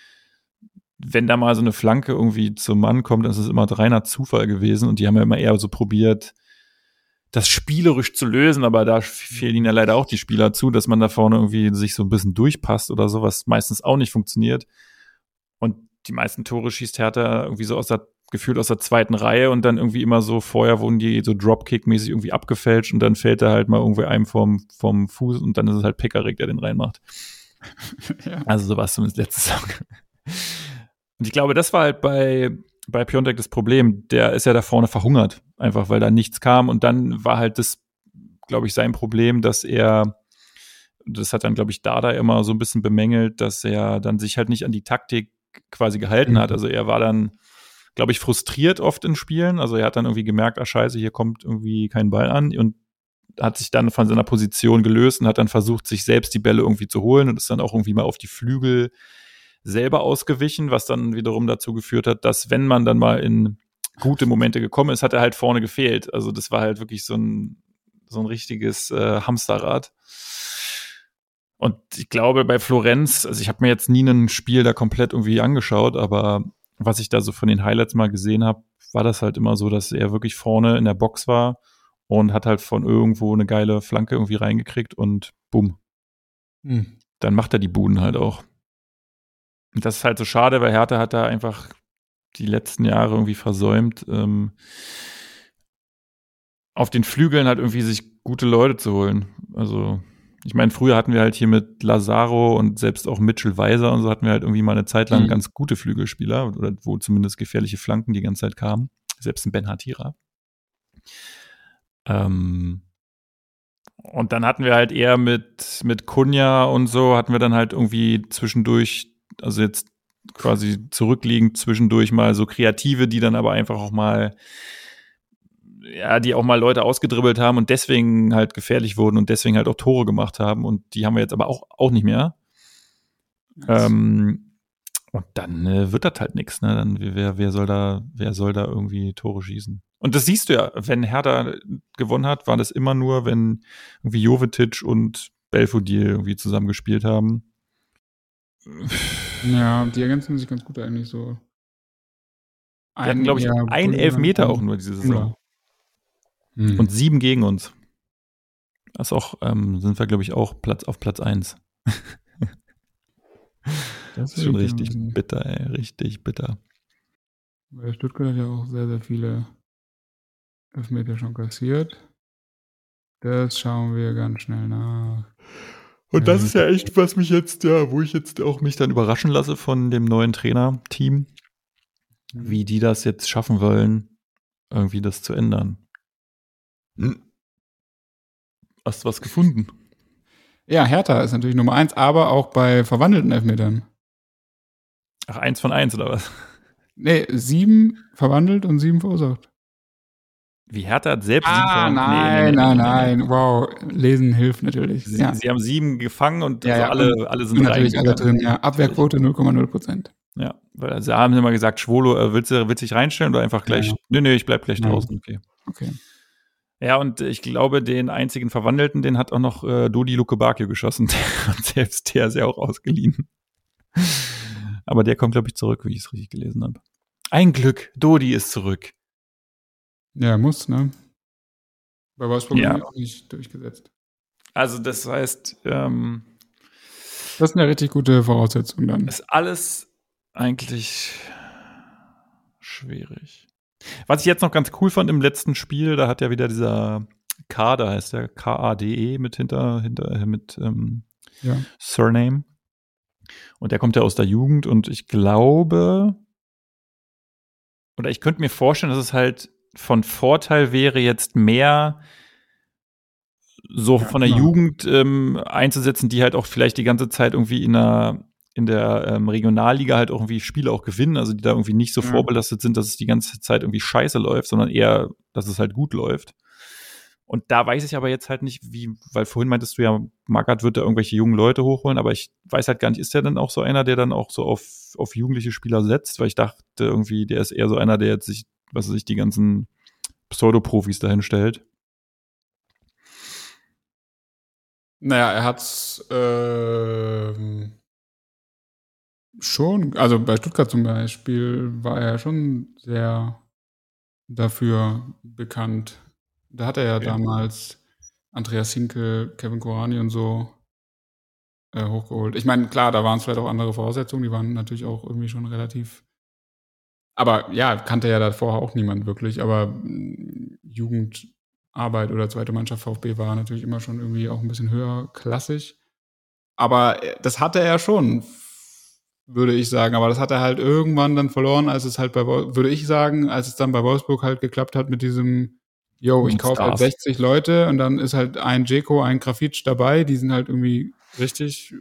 wenn da mal so eine Flanke irgendwie zum Mann kommt, dann ist es immer reiner Zufall gewesen. Und die haben ja immer eher so probiert, das spielerisch zu lösen, aber da fehlen ihnen ja leider auch die Spieler zu, dass man da vorne irgendwie sich so ein bisschen durchpasst oder so, was meistens auch nicht funktioniert. Und die meisten Tore schießt Hertha irgendwie so aus der gefühlt aus der zweiten Reihe und dann irgendwie immer so, vorher wurden die so Dropkick-mäßig irgendwie abgefälscht und dann fällt er halt mal irgendwie einem vom, vom Fuß und dann ist es halt Pekarik, der den reinmacht. ja. Also sowas zumindest letzte Saison. Und ich glaube, das war halt bei, bei Piontek das Problem. Der ist ja da vorne verhungert, einfach weil da nichts kam und dann war halt das, glaube ich, sein Problem, dass er das hat dann, glaube ich, Dada immer so ein bisschen bemängelt, dass er dann sich halt nicht an die Taktik quasi gehalten mhm. hat. Also er war dann glaube ich, frustriert oft in Spielen. Also er hat dann irgendwie gemerkt, ah scheiße, hier kommt irgendwie kein Ball an. Und hat sich dann von seiner Position gelöst und hat dann versucht, sich selbst die Bälle irgendwie zu holen und ist dann auch irgendwie mal auf die Flügel selber ausgewichen, was dann wiederum dazu geführt hat, dass wenn man dann mal in gute Momente gekommen ist, hat er halt vorne gefehlt. Also das war halt wirklich so ein, so ein richtiges äh, Hamsterrad. Und ich glaube, bei Florenz, also ich habe mir jetzt nie ein Spiel da komplett irgendwie angeschaut, aber was ich da so von den Highlights mal gesehen habe, war das halt immer so, dass er wirklich vorne in der Box war und hat halt von irgendwo eine geile Flanke irgendwie reingekriegt und bumm. Hm. Dann macht er die Buden halt auch. Und das ist halt so schade, weil Hertha hat da einfach die letzten Jahre irgendwie versäumt, ähm, auf den Flügeln halt irgendwie sich gute Leute zu holen. Also, ich meine, früher hatten wir halt hier mit Lazaro und selbst auch Mitchell Weiser und so hatten wir halt irgendwie mal eine Zeit lang mhm. ganz gute Flügelspieler oder wo zumindest gefährliche Flanken die ganze Zeit kamen. Selbst ein Ben Hatira. Ähm, und dann hatten wir halt eher mit, mit Kunja und so, hatten wir dann halt irgendwie zwischendurch also jetzt quasi zurückliegend zwischendurch mal so Kreative, die dann aber einfach auch mal, ja, die auch mal Leute ausgedribbelt haben und deswegen halt gefährlich wurden und deswegen halt auch Tore gemacht haben und die haben wir jetzt aber auch, auch nicht mehr. Ähm, und dann äh, wird das halt nichts, ne? Dann wer, wer soll da, wer soll da irgendwie Tore schießen? Und das siehst du ja, wenn Hertha gewonnen hat, war das immer nur, wenn irgendwie Jovetic und Belfodil irgendwie zusammen gespielt haben. Ja, die ergänzen sich ganz gut eigentlich so. Wir hatten, glaube ich, ja, ein Elfmeter auch nur diese Saison. Hm. Und sieben gegen uns. Das auch, ähm, sind wir, glaube ich, auch Platz auf Platz 1. das ist schon richtig bitter, ey. Richtig bitter. Weil Stuttgart hat ja auch sehr, sehr viele Elfmeter schon kassiert. Das schauen wir ganz schnell nach. Und das ist ja echt, was mich jetzt, ja, wo ich jetzt auch mich dann überraschen lasse von dem neuen Trainerteam, wie die das jetzt schaffen wollen, irgendwie das zu ändern. Hm. Hast du was gefunden? Ja, Hertha ist natürlich Nummer eins, aber auch bei verwandelten Elfmetern. Ach, eins von eins oder was? Nee, sieben verwandelt und sieben verursacht. Wie Hertha hat selbst ah, sieben verloren. Nein, nee, nee, nein, nein, nein. Wow, lesen hilft natürlich. Sie, ja. sie haben sieben gefangen und ja, also alle, alle sind natürlich alle drin. Ja, Abwehrquote 0,0 Prozent. Ja, weil sie haben immer gesagt, Schwolo, äh, willst du, willst dich reinstellen oder einfach gleich? Ja, Nö, nö, ich bleib gleich draußen. Okay. Okay. Ja, und ich glaube, den einzigen Verwandelten, den hat auch noch äh, Dodi Lukebakio geschossen. und selbst der ist ja auch ausgeliehen. Aber der kommt, glaube ich, zurück, wie ich es richtig gelesen habe. Ein Glück, Dodi ist zurück. Ja, muss, ne? Bei Wolfsburg ja. auch nicht durchgesetzt. Also das heißt, ähm, das ist eine richtig gute Voraussetzung dann. Ist alles eigentlich schwierig. Was ich jetzt noch ganz cool fand im letzten Spiel, da hat ja wieder dieser Kader, heißt der K-A-D-E mit hinter, hinter mit ähm, ja. Surname. Und der kommt ja aus der Jugend und ich glaube, oder ich könnte mir vorstellen, dass es halt von Vorteil wäre, jetzt mehr so ja, von der genau. Jugend ähm, einzusetzen, die halt auch vielleicht die ganze Zeit irgendwie in der in der ähm, Regionalliga halt auch irgendwie Spiele auch gewinnen, also die da irgendwie nicht so ja. vorbelastet sind, dass es die ganze Zeit irgendwie scheiße läuft, sondern eher, dass es halt gut läuft. Und da weiß ich aber jetzt halt nicht, wie, weil vorhin meintest du ja, Magath wird da irgendwelche jungen Leute hochholen, aber ich weiß halt gar nicht, ist der denn auch so einer, der dann auch so auf, auf jugendliche Spieler setzt? Weil ich dachte irgendwie, der ist eher so einer, der jetzt sich was sich die ganzen Pseudoprofis dahin stellt. Naja, er hat's äh, schon, also bei Stuttgart zum Beispiel war er schon sehr dafür bekannt. Da hat er ja, ja. damals Andreas Hinkel, Kevin Korani und so äh, hochgeholt. Ich meine, klar, da waren es vielleicht auch andere Voraussetzungen, die waren natürlich auch irgendwie schon relativ aber ja, kannte ja davor auch niemand wirklich, aber mm, Jugendarbeit oder zweite Mannschaft VfB war natürlich immer schon irgendwie auch ein bisschen höher klassisch. Aber äh, das hatte er schon, würde ich sagen. Aber das hat er halt irgendwann dann verloren, als es halt bei, würde ich sagen, als es dann bei Wolfsburg halt geklappt hat mit diesem, yo, ich kaufe halt 60 Leute und dann ist halt ein Jeko, ein Grafitsch dabei, die sind halt irgendwie richtig,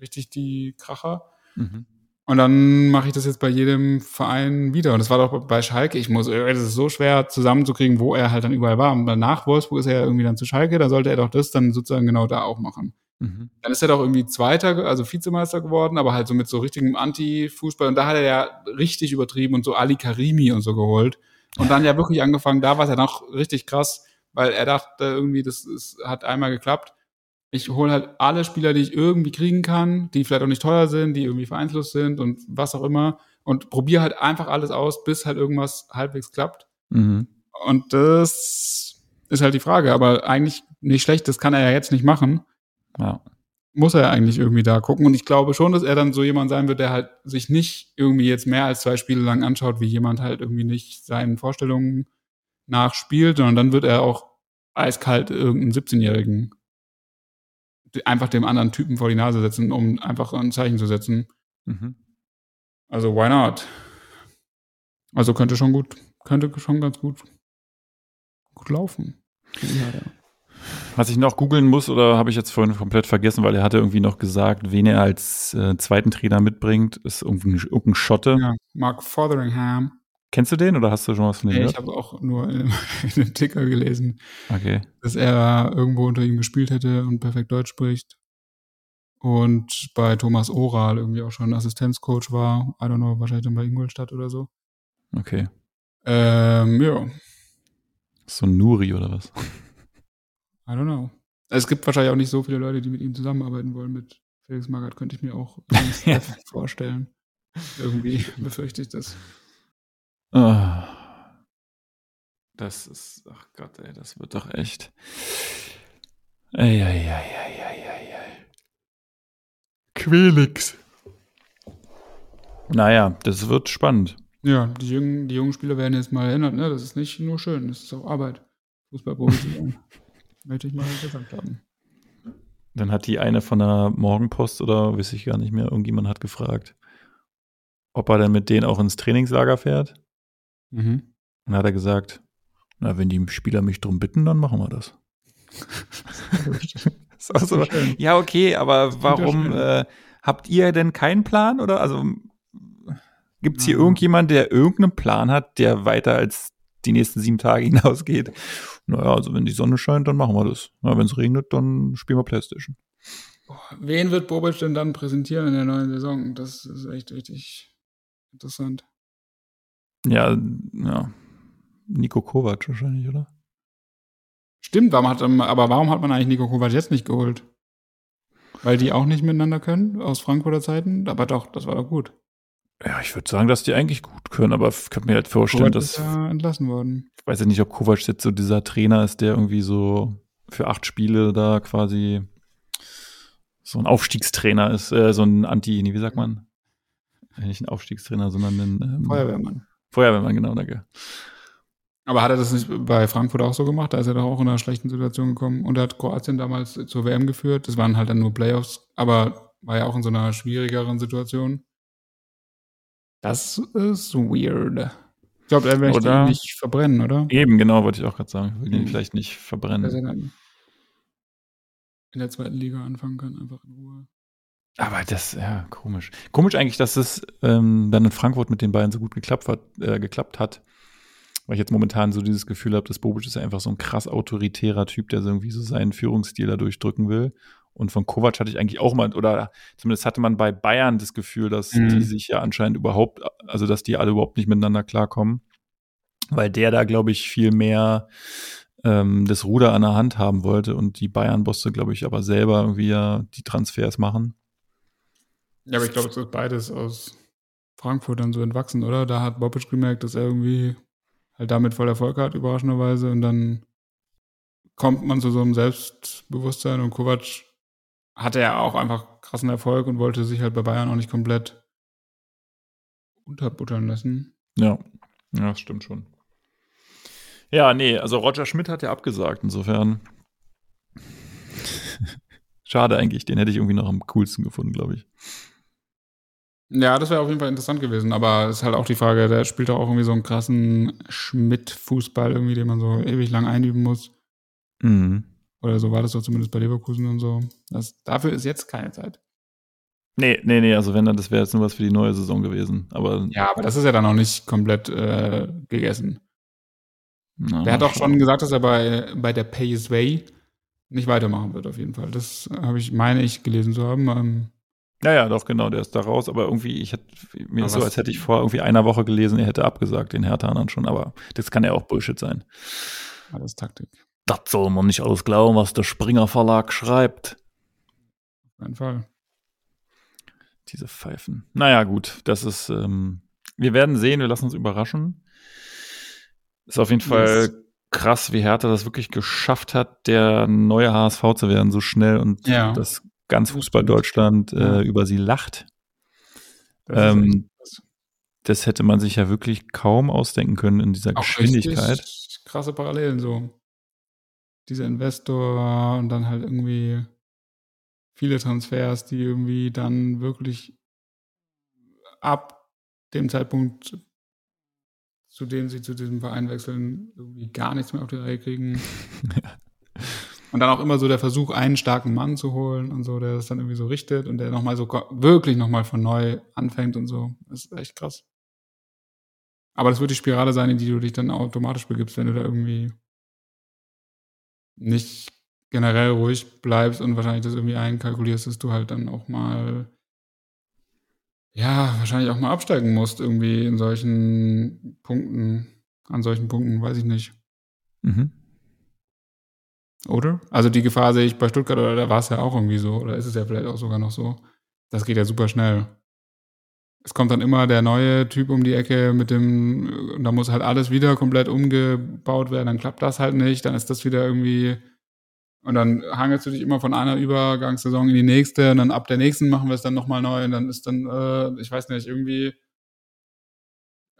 richtig die Kracher. Mhm. Und dann mache ich das jetzt bei jedem Verein wieder. Und das war doch bei Schalke. Ich muss, es ist so schwer zusammenzukriegen, wo er halt dann überall war. Und nach Wolfsburg ist er ja irgendwie dann zu Schalke. Da sollte er doch das dann sozusagen genau da auch machen. Mhm. Dann ist er doch irgendwie Zweiter, also Vizemeister geworden, aber halt so mit so richtigem Anti-Fußball. Und da hat er ja richtig übertrieben und so Ali Karimi und so geholt. Und dann ja wirklich angefangen, da war es ja noch richtig krass, weil er dachte irgendwie, das ist, hat einmal geklappt ich hole halt alle Spieler, die ich irgendwie kriegen kann, die vielleicht auch nicht teuer sind, die irgendwie vereinslos sind und was auch immer und probiere halt einfach alles aus, bis halt irgendwas halbwegs klappt. Mhm. Und das ist halt die Frage, aber eigentlich nicht schlecht, das kann er ja jetzt nicht machen. Ja. Muss er ja eigentlich irgendwie da gucken. Und ich glaube schon, dass er dann so jemand sein wird, der halt sich nicht irgendwie jetzt mehr als zwei Spiele lang anschaut, wie jemand halt irgendwie nicht seinen Vorstellungen nachspielt, sondern dann wird er auch eiskalt irgendeinen 17-Jährigen einfach dem anderen Typen vor die Nase setzen, um einfach ein Zeichen zu setzen. Mhm. Also why not? Also könnte schon gut, könnte schon ganz gut, gut laufen. Ja, Was ich noch googeln muss, oder habe ich jetzt vorhin komplett vergessen, weil er hatte irgendwie noch gesagt, wen er als äh, zweiten Trainer mitbringt, ist irgendein, irgendein Schotte. Ja, Mark Fotheringham. Kennst du den oder hast du schon was von dem nee, Ich habe auch nur in, in einem Ticker gelesen, okay. dass er irgendwo unter ihm gespielt hätte und perfekt Deutsch spricht. Und bei Thomas Oral irgendwie auch schon Assistenzcoach war. I don't know, wahrscheinlich dann bei Ingolstadt oder so. Okay. Ähm, ja. So ein Nuri oder was? I don't know. Es gibt wahrscheinlich auch nicht so viele Leute, die mit ihm zusammenarbeiten wollen. Mit Felix Magath könnte ich mir auch vorstellen. Irgendwie befürchte ich das. Oh. Das ist, ach Gott, ey, das wird doch echt. Ey, ey, ey, ey, ey, ey, ey. Quelix. Naja, das wird spannend. Ja, die jungen, die jungen Spieler werden jetzt mal erinnert, ne? Das ist nicht nur schön, das ist auch Arbeit. Fußballprofi zu sein. Möchte ich mal gesagt haben. Dann hat die eine von der Morgenpost oder weiß ich gar nicht mehr, irgendjemand hat gefragt, ob er denn mit denen auch ins Trainingslager fährt. Mhm. Dann hat er gesagt, na, wenn die Spieler mich drum bitten, dann machen wir das. das so, ja, okay, aber warum äh, habt ihr denn keinen Plan? Oder also gibt es hier ja. irgendjemand, der irgendeinen Plan hat, der weiter als die nächsten sieben Tage hinausgeht? Naja, also wenn die Sonne scheint, dann machen wir das. wenn es regnet, dann spielen wir Playstation. Wen wird Bobic denn dann präsentieren in der neuen Saison? Das ist echt richtig interessant. Ja, ja. Nico Kovac wahrscheinlich, oder? Stimmt, warum hat, aber warum hat man eigentlich Nico Kovac jetzt nicht geholt? Weil die auch nicht miteinander können, aus Frankfurter Zeiten? Aber doch, das war doch gut. Ja, ich würde sagen, dass die eigentlich gut können, aber ich könnte mir halt vorstellen, Kovac dass. Ist ja entlassen worden. Ich weiß ja nicht, ob Kovac jetzt so dieser Trainer ist, der irgendwie so für acht Spiele da quasi so ein Aufstiegstrainer ist, äh, so ein Anti, wie sagt man? Nicht ein Aufstiegstrainer, sondern ein ähm, Feuerwehrmann. Feuerwehrmann, genau, danke. Aber hat er das nicht bei Frankfurt auch so gemacht? Da ist er doch auch in einer schlechten Situation gekommen und hat Kroatien damals zur WM geführt. Das waren halt dann nur Playoffs, aber war ja auch in so einer schwierigeren Situation. Das ist weird. Ich glaube, er will ihn nicht verbrennen, oder? Eben, genau, wollte ich auch gerade sagen. will ihn mhm. vielleicht nicht verbrennen. Er in der zweiten Liga anfangen kann, einfach in Ruhe. Aber das, ja, komisch. Komisch eigentlich, dass es ähm, dann in Frankfurt mit den beiden so gut geklappt hat, äh, geklappt hat. Weil ich jetzt momentan so dieses Gefühl habe, dass Bobic ist ja einfach so ein krass autoritärer Typ, der so irgendwie so seinen Führungsstil da durchdrücken will. Und von Kovac hatte ich eigentlich auch mal, oder zumindest hatte man bei Bayern das Gefühl, dass mhm. die sich ja anscheinend überhaupt, also dass die alle überhaupt nicht miteinander klarkommen. Weil der da, glaube ich, viel mehr ähm, das Ruder an der Hand haben wollte und die Bayern-Bosse, glaube ich, aber selber irgendwie ja die Transfers machen. Ja, aber ich glaube, es ist beides aus Frankfurt dann so entwachsen, oder? Da hat Bobic gemerkt, dass er irgendwie halt damit voll Erfolg hat, überraschenderweise. Und dann kommt man zu so einem Selbstbewusstsein und Kovac hatte ja auch einfach krassen Erfolg und wollte sich halt bei Bayern auch nicht komplett unterbuttern lassen. Ja, ja, das stimmt schon. Ja, nee, also Roger Schmidt hat ja abgesagt, insofern. Schade eigentlich, den hätte ich irgendwie noch am coolsten gefunden, glaube ich. Ja, das wäre auf jeden Fall interessant gewesen, aber es ist halt auch die Frage, der spielt auch irgendwie so einen krassen Schmidt-Fußball irgendwie, den man so ewig lang einüben muss. Mhm. Oder so war das doch zumindest bei Leverkusen und so. Das, dafür ist jetzt keine Zeit. Nee, nee, nee, also wenn dann, das wäre jetzt nur was für die neue Saison gewesen. Aber Ja, aber das ist ja dann noch nicht komplett äh, gegessen. na, Der hat auch schon gesagt, dass er bei, bei der Pay His Way nicht weitermachen wird, auf jeden Fall. Das habe ich, meine ich, gelesen zu haben. Ähm, Ja, ja, doch, genau, der ist da raus, aber irgendwie, ich hätte, mir ist so, als hätte ich vor irgendwie einer Woche gelesen, er hätte abgesagt, den Herthanern schon, aber das kann ja auch Bullshit sein. alles Taktik. Das soll man nicht alles glauben, was der Springer Verlag schreibt. Auf jeden Fall. Diese Pfeifen. Naja, gut, das ist, ähm, wir werden sehen, wir lassen uns überraschen. Ist auf jeden Fall Yes. krass, wie Hertha das wirklich geschafft hat, der neue HSV zu werden, so schnell und Ja. dass ganz Das Fußball stimmt. Deutschland Ja. äh, über sie lacht. Das Ähm. Das hätte man sich ja wirklich kaum ausdenken können in dieser Auch Geschwindigkeit. krasse Parallelen so. Dieser Investor und dann halt irgendwie viele Transfers, die irgendwie dann wirklich ab dem Zeitpunkt, zu dem sie zu diesem Verein wechseln, irgendwie gar nichts mehr auf die Reihe kriegen. Und dann auch immer so der Versuch, einen starken Mann zu holen und so, der das dann irgendwie so richtet und der nochmal so wirklich nochmal von neu anfängt und so. Das ist echt krass. Aber das wird die Spirale sein, in die du dich dann automatisch begibst, wenn du da irgendwie nicht generell ruhig bleibst und wahrscheinlich das irgendwie einkalkulierst, dass du halt dann auch mal, ja, wahrscheinlich auch mal absteigen musst, irgendwie in solchen Punkten, an solchen Punkten, weiß ich nicht. Mhm. Oder? Also die Gefahr sehe ich bei Stuttgart, oder da war es ja auch irgendwie so, oder ist es ja vielleicht auch sogar noch so. Das geht ja super schnell. Es kommt dann immer der neue Typ um die Ecke mit dem, und da muss halt alles wieder komplett umgebaut werden, dann klappt das halt nicht, dann ist das wieder irgendwie, und dann hangelst du dich immer von einer Übergangssaison in die nächste, und dann ab der nächsten machen wir es dann nochmal neu, und dann ist dann, äh, ich weiß nicht, irgendwie,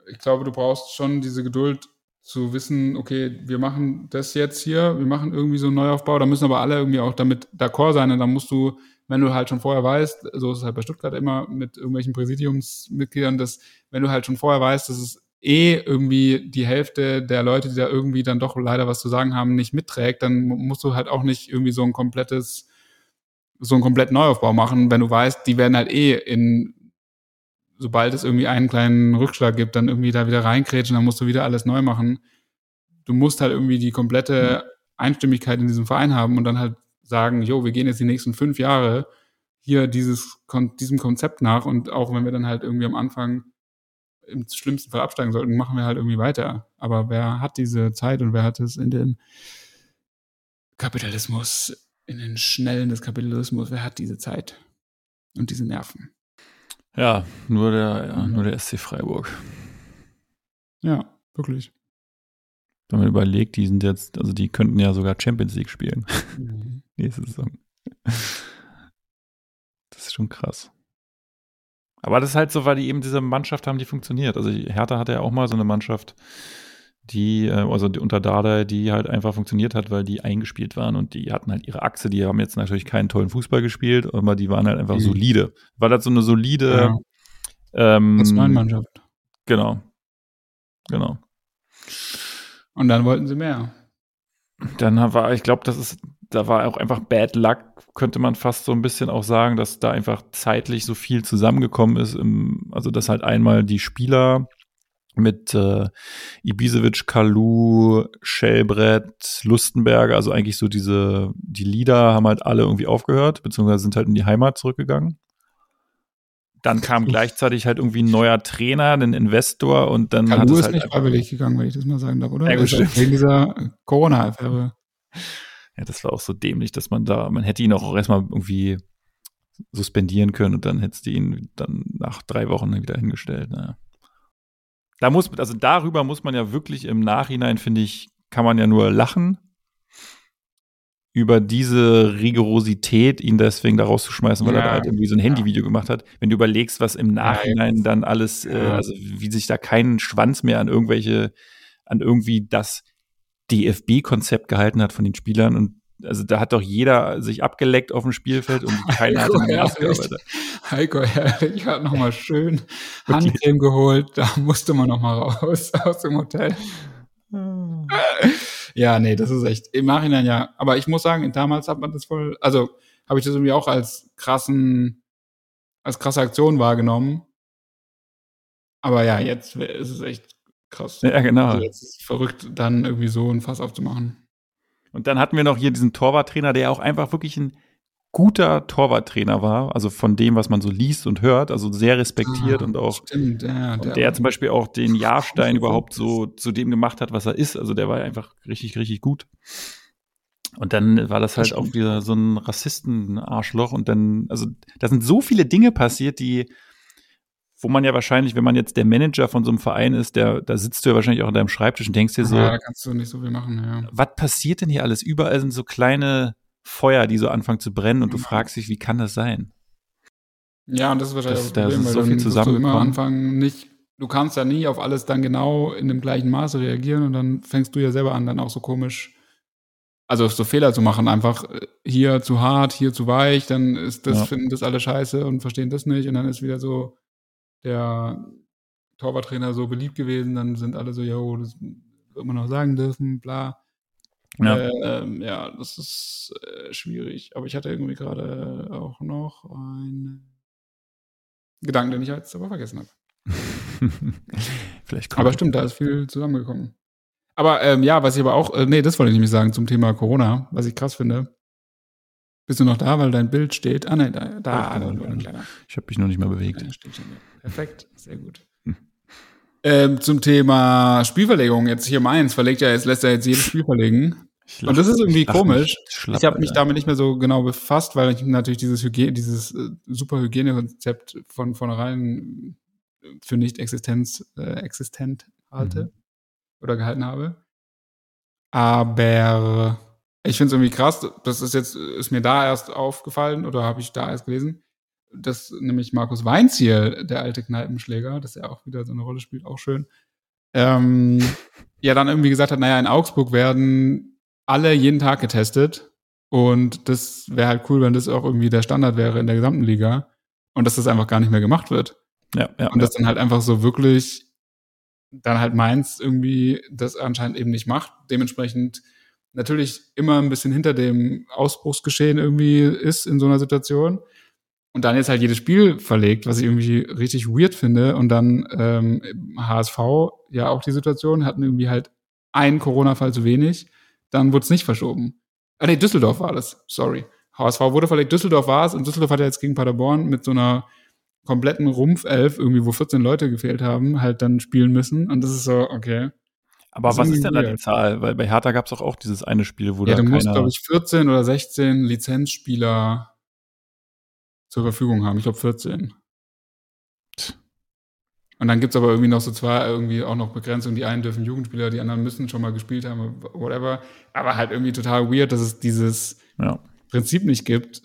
ich glaube, du brauchst schon diese Geduld zu wissen, okay, wir machen das jetzt hier, wir machen irgendwie so einen Neuaufbau, da müssen aber alle irgendwie auch damit d'accord sein und dann musst du, wenn du halt schon vorher weißt, so ist es halt bei Stuttgart immer mit irgendwelchen Präsidiumsmitgliedern, dass wenn du halt schon vorher weißt, dass es eh irgendwie die Hälfte der Leute, die da irgendwie dann doch leider was zu sagen haben, nicht mitträgt, dann mu- musst du halt auch nicht irgendwie so ein komplettes, so einen kompletten Neuaufbau machen, wenn du weißt, die werden halt eh in sobald es irgendwie einen kleinen Rückschlag gibt, dann irgendwie da wieder reinkrätschen, dann musst du wieder alles neu machen. Du musst halt irgendwie die komplette Einstimmigkeit in diesem Verein haben und dann halt sagen, jo, wir gehen jetzt die nächsten fünf Jahre hier dieses, diesem Konzept nach und auch wenn wir dann halt irgendwie am Anfang im schlimmsten Fall absteigen sollten, machen wir halt irgendwie weiter. Aber wer hat diese Zeit und wer hat es in dem Kapitalismus, in den Schnellen des Kapitalismus, wer hat diese Zeit und diese Nerven? Ja, nur der, ja, Mhm. nur der SC Freiburg. Ja, wirklich. Wenn man überlegt, die sind jetzt, also die könnten ja sogar Champions League spielen Mhm. Nächste Saison. Das ist schon krass. Aber das ist halt so, weil die eben diese Mannschaft haben, die funktioniert. Also Hertha hatte ja auch mal so eine Mannschaft, die, äh, also die unter Dada, die halt einfach funktioniert hat, weil die eingespielt waren und die hatten halt ihre Achse, die haben jetzt natürlich keinen tollen Fußball gespielt, aber die waren halt einfach Mhm. solide. War das so eine solide Ja. ähm, Nationalmannschaft. Genau. Genau. Und dann wollten sie mehr. Dann war, ich glaube, das ist, da war auch einfach Bad Luck, könnte man fast so ein bisschen auch sagen, dass da einfach zeitlich so viel zusammengekommen ist. Im, also, dass halt einmal die Spieler mit äh, Ibisevic, Kalu, Schellbrett, Lustenberger, also eigentlich so diese, die Lieder haben halt alle irgendwie aufgehört, beziehungsweise sind halt in die Heimat zurückgegangen. Dann kam gleichzeitig halt irgendwie ein neuer Trainer, ein Investor und dann hat Kalu es ist halt nicht freiwillig gegangen, wenn ich das mal sagen darf, oder? Ja, gut, Also stimmt. Wegen dieser Corona-Affäre. Ja, das war auch so dämlich, dass man da, man hätte ihn auch erstmal irgendwie suspendieren können und dann hättest du ihn dann nach drei Wochen wieder hingestellt. Naja. Da muss, also darüber muss man ja wirklich im Nachhinein, finde ich, kann man ja nur lachen. Über diese Rigorosität, ihn deswegen da rauszuschmeißen, weil er Ja. da halt irgendwie so ein Handyvideo gemacht hat. Wenn du überlegst, was im Nachhinein dann alles, äh, also wie sich da kein Schwanz mehr an irgendwelche, an irgendwie das DFB-Konzept gehalten hat von den Spielern und also da hat doch jeder sich abgeleckt auf dem Spielfeld und keiner hat Heiko eine Maske Herrlich. gearbeitet. Heiko Herrlich hat nochmal schön Handcreme geholt. Da musste man nochmal raus aus dem Hotel. Ja, nee, das ist echt im Nachhinein ja. Aber ich muss sagen, damals hat man das voll, also habe ich das irgendwie auch als krassen, als krasse Aktion wahrgenommen. Aber ja, jetzt ist es echt krass. Ja, genau. Also jetzt ist verrückt, dann irgendwie so ein Fass aufzumachen. Und dann hatten wir noch hier diesen Torwarttrainer, der auch einfach wirklich ein guter Torwarttrainer war, also von dem, was man so liest und hört, also sehr respektiert Ah, und auch Stimmt, ja. und der zum Beispiel auch den Jahrstein überhaupt so zu dem gemacht hat, was er ist. Also der war einfach richtig, richtig gut. Und dann war das halt auch stimmt. wieder so ein Rassisten-Arschloch. Und dann, also da sind so viele Dinge passiert, die, wo man ja wahrscheinlich, wenn man jetzt der Manager von so einem Verein ist, der, da sitzt du ja wahrscheinlich auch an deinem Schreibtisch und denkst dir so, ja, da kannst du nicht so viel machen, ja. was passiert denn hier alles? Überall sind so kleine Feuer, die so anfangen zu brennen und du Mhm. fragst dich, wie kann das sein? Ja, und das ist wahrscheinlich Das- das Problem, ist weil so viel wirst du immer zusammengekommen. anfangen, nicht, du kannst ja nie auf alles dann genau in dem gleichen Maße reagieren und dann fängst du ja selber an, dann auch so komisch, also so Fehler zu machen, einfach äh, hier zu hart, hier zu weich, dann ist das, Ja. finden das alle scheiße und verstehen das nicht und dann ist wieder so der Torwarttrainer so beliebt gewesen, dann sind alle so, yo, das wird man noch sagen dürfen, bla. Ja. Äh, ähm, ja, das ist äh, schwierig. Aber ich hatte irgendwie gerade auch noch einen Gedanken, den ich jetzt aber vergessen habe. Vielleicht kommt Aber stimmt, da ist viel zusammengekommen. Aber ähm, ja, was ich aber auch, äh, nee, das wollte ich nämlich sagen zum Thema Corona, was ich krass finde. Bist du noch da, weil dein Bild steht? Ah, nein, da, da, da, ja. kleiner. Ich habe mich noch nicht mal bewegt. Perfekt, sehr gut. Hm. Ähm, zum Thema Spielverlegung, jetzt hier meins, verlegt ja jetzt, lässt er jetzt jedes Spiel verlegen. Ich Und das ist irgendwie ich lach komisch. schlapp, ich habe mich damit nicht mehr so genau befasst, weil ich natürlich dieses Hygiene, dieses äh, super Hygienekonzept von vornherein für nicht existenz, äh, existent halte Mhm. oder gehalten habe. Aber ich finde es irgendwie krass, das ist jetzt, ist mir da erst aufgefallen oder habe ich da erst gelesen, dass nämlich Markus Weinz hier, der alte Kneipenschläger, dass er auch wieder so eine Rolle spielt, auch schön, ähm, ja dann irgendwie gesagt hat, naja, in Augsburg werden alle jeden Tag getestet und das wäre halt cool, wenn das auch irgendwie der Standard wäre in der gesamten Liga und dass das einfach gar nicht mehr gemacht wird. Ja, ja. Und das dann halt einfach so wirklich dann halt Mainz irgendwie das anscheinend eben nicht macht. Dementsprechend natürlich immer ein bisschen hinter dem Ausbruchsgeschehen irgendwie ist in so einer Situation. Und dann jetzt halt jedes Spiel verlegt, was ich irgendwie richtig weird finde. Und dann ähm, HSV ja auch die Situation, hatten irgendwie halt einen Corona-Fall zu wenig. Dann wurde es nicht verschoben. Ah nee, Düsseldorf war das. Sorry. HSV wurde verlegt, Düsseldorf war es. Und Düsseldorf hat ja jetzt gegen Paderborn mit so einer kompletten Rumpfelf, irgendwie, wo 14 Leute gefehlt haben, halt dann spielen müssen. Und das ist so, okay. Aber was ist denn da die. Zahl? Weil bei Hertha gab es auch, auch dieses eine Spiel, wo Ja, da du musst, glaube ich, 14 oder 16 Lizenzspieler zur Verfügung haben. Ich glaube 14. Und dann gibt's aber irgendwie noch so zwei, irgendwie auch noch Begrenzungen. Die einen dürfen Jugendspieler, die anderen müssen schon mal gespielt haben, whatever. Aber halt irgendwie total weird, dass es dieses ja. Prinzip nicht gibt,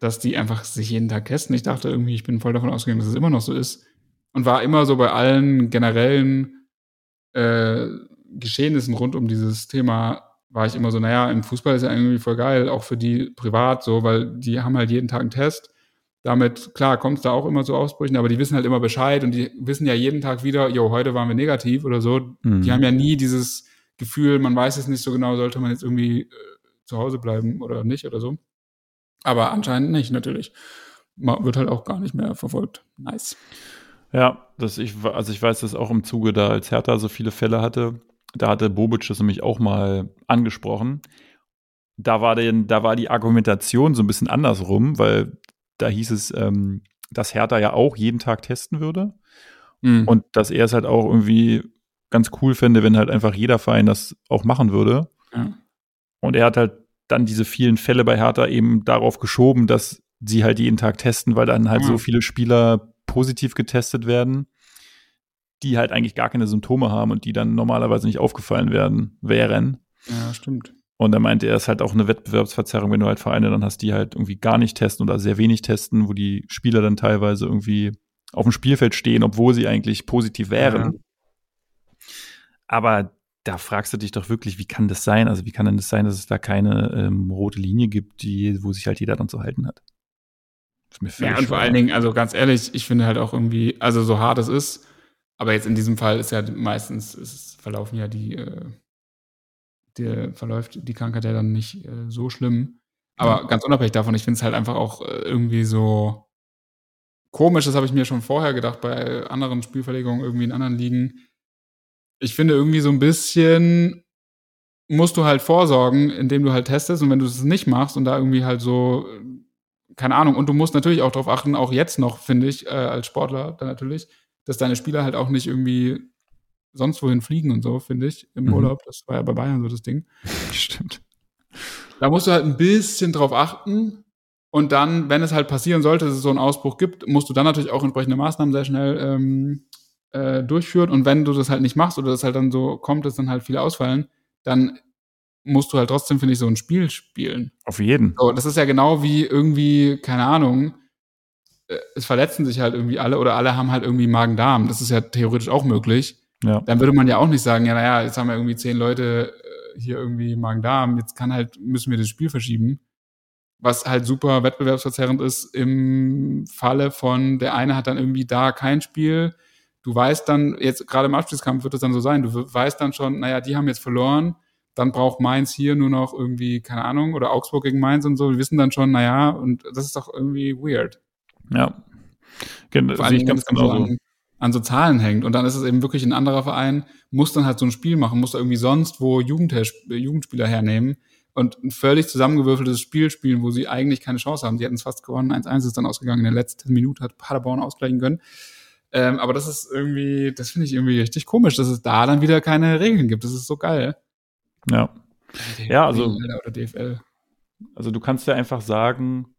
dass die einfach sich jeden Tag testen. Ich dachte irgendwie, ich bin voll davon ausgegangen, dass es immer noch so ist. Und war immer so bei allen generellen äh, Geschehnissen rund um dieses Thema, war ich immer so, naja, im Fußball ist ja irgendwie voll geil, auch für die privat so, weil die haben halt jeden Tag einen Test. Damit, klar, kommt es da auch immer zu Ausbrüchen, aber die wissen halt immer Bescheid und die wissen ja jeden Tag wieder, jo, heute waren wir negativ oder so. Mhm. Die haben ja nie dieses Gefühl, man weiß es nicht so genau, sollte man jetzt irgendwie äh, zu Hause bleiben oder nicht oder so. Aber anscheinend nicht, natürlich. Ma- Wird halt auch gar nicht mehr verfolgt. Nice. Ja, das ich, also ich weiß das auch im Zuge, da als Hertha so viele Fälle hatte, da hatte Bobic das nämlich auch mal angesprochen. Da war, den, da war die Argumentation so ein bisschen andersrum, weil da hieß es, ähm, dass Hertha ja auch jeden Tag testen würde Mhm. und dass er es halt auch irgendwie ganz cool fände, wenn halt einfach jeder Verein das auch machen würde. ja. Und er hat halt dann diese vielen Fälle bei Hertha eben darauf geschoben, dass sie halt jeden Tag testen, weil dann halt Ah. so viele Spieler positiv getestet werden, die halt eigentlich gar keine Symptome haben und die dann normalerweise nicht aufgefallen werden, wären. ja, stimmt. Und er meinte, er ist halt auch eine Wettbewerbsverzerrung, wenn du halt Vereine dann hast, die halt irgendwie gar nicht testen oder sehr wenig testen, wo die Spieler dann teilweise irgendwie auf dem Spielfeld stehen, obwohl sie eigentlich positiv wären. Aber da fragst du dich doch wirklich, wie kann das sein? Also wie kann denn das sein, dass es da keine ähm, rote Linie gibt, die, wo sich halt jeder dann zu halten hat? Das ist mir völlig Ja, und vor allen Dingen, also ganz ehrlich, ich finde halt auch irgendwie, also so hart es ist, aber jetzt in diesem Fall ist ja meistens, ist, verlaufen ja die, äh, der verläuft die Krankheit ja dann nicht äh, so schlimm. Aber Ja. ganz unabhängig davon, ich finde es halt einfach auch äh, irgendwie so komisch, das habe ich mir schon vorher gedacht bei anderen Spielverlegungen irgendwie in anderen Ligen. Ich finde irgendwie so ein bisschen musst du halt vorsorgen, indem du halt testest und wenn du es nicht machst und da irgendwie halt so keine Ahnung und du musst natürlich auch darauf achten, auch jetzt noch finde ich äh, als Sportler dann natürlich, dass deine Spieler halt auch nicht irgendwie sonst wohin fliegen und so, finde ich, im mhm. Urlaub. Das war ja bei Bayern so das Ding. Stimmt. Da musst du halt ein bisschen drauf achten. Und dann, wenn es halt passieren sollte, dass es so einen Ausbruch gibt, musst du dann natürlich auch entsprechende Maßnahmen sehr schnell ähm, äh, durchführen. Und wenn du das halt nicht machst oder das halt dann so kommt, dass dann halt viele ausfallen, dann musst du halt trotzdem, finde ich, so ein Spiel spielen. Auf jeden. So, das ist ja genau wie irgendwie, keine Ahnung, es verletzen sich halt irgendwie alle oder alle haben halt irgendwie Magen-Darm. Das ist ja theoretisch auch möglich. Ja. Dann würde man ja auch nicht sagen, ja, naja, jetzt haben wir irgendwie zehn Leute äh, hier irgendwie Magen-Darm, jetzt kann halt, müssen wir das Spiel verschieben. Was halt super wettbewerbsverzerrend ist im Falle von, der eine hat dann irgendwie da kein Spiel. Du weißt dann, jetzt gerade im Abschlusskampf wird es dann so sein, du weißt dann schon, naja, die haben jetzt verloren, dann braucht Mainz hier nur noch irgendwie, keine Ahnung, oder Augsburg gegen Mainz und so. Wir wissen dann schon, naja, und das ist doch irgendwie weird. Ja. Genau, sehe ich ganz genau so an so Zahlen hängt. Und dann ist es eben wirklich ein anderer Verein, muss dann halt so ein Spiel machen, muss da irgendwie sonst wo Jugend Jugendspieler hernehmen und ein völlig zusammengewürfeltes Spiel spielen, wo sie eigentlich keine Chance haben. Sie hätten es fast gewonnen, 1-1 ist dann ausgegangen. In der letzten Minute hat Paderborn ausgleichen können. Ähm, aber das ist irgendwie, das finde ich irgendwie richtig komisch, dass es da dann wieder keine Regeln gibt. Das ist so geil. Ja. Ja, also. Oder DFL. Also du kannst ja einfach sagen,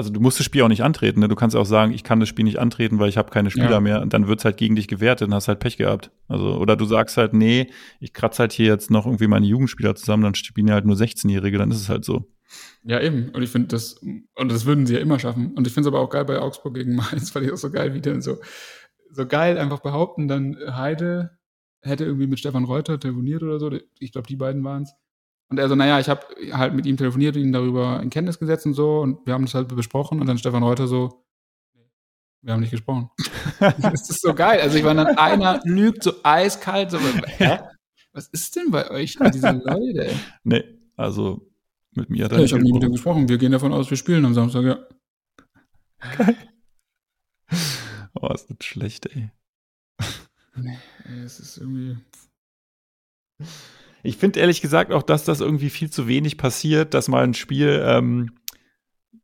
also du musst das Spiel auch nicht antreten. Ne? Du kannst auch sagen, ich kann das Spiel nicht antreten, weil ich habe keine Spieler ja. mehr. Und dann wird's halt gegen dich gewertet und hast halt Pech gehabt. Also, oder du sagst halt, nee, ich kratze halt hier jetzt noch irgendwie meine Jugendspieler zusammen, dann spielen ja halt nur 16-Jährige, dann ist es halt so. Ja, eben. Und ich finde das, und das würden sie ja immer schaffen. Und ich finde es aber auch geil bei Augsburg gegen Mainz, weil ich auch so geil, wie dann so, so geil einfach behaupten, dann Heide hätte irgendwie mit Stefan Reuter telefoniert oder so. Ich glaube, die beiden waren's und er so, naja, ich habe halt mit ihm telefoniert, ihn darüber in Kenntnis gesetzt und so und wir haben das halt besprochen und dann Stefan Reuter so, wir haben nicht gesprochen. das ist so geil. Also ich war dann, einer lügt so eiskalt, so, hä? Was ist denn bei euch mit diesen Leute? Nee, also mit mir hat er ja, Ich habe nie mit ihm gesprochen. Wir gehen davon aus, wir spielen am Samstag, ja. Geil. Oh, ist das schlecht, ey. Nee, es ist irgendwie. Ich finde ehrlich gesagt auch, dass das irgendwie viel zu wenig passiert, dass mal ein Spiel, ähm,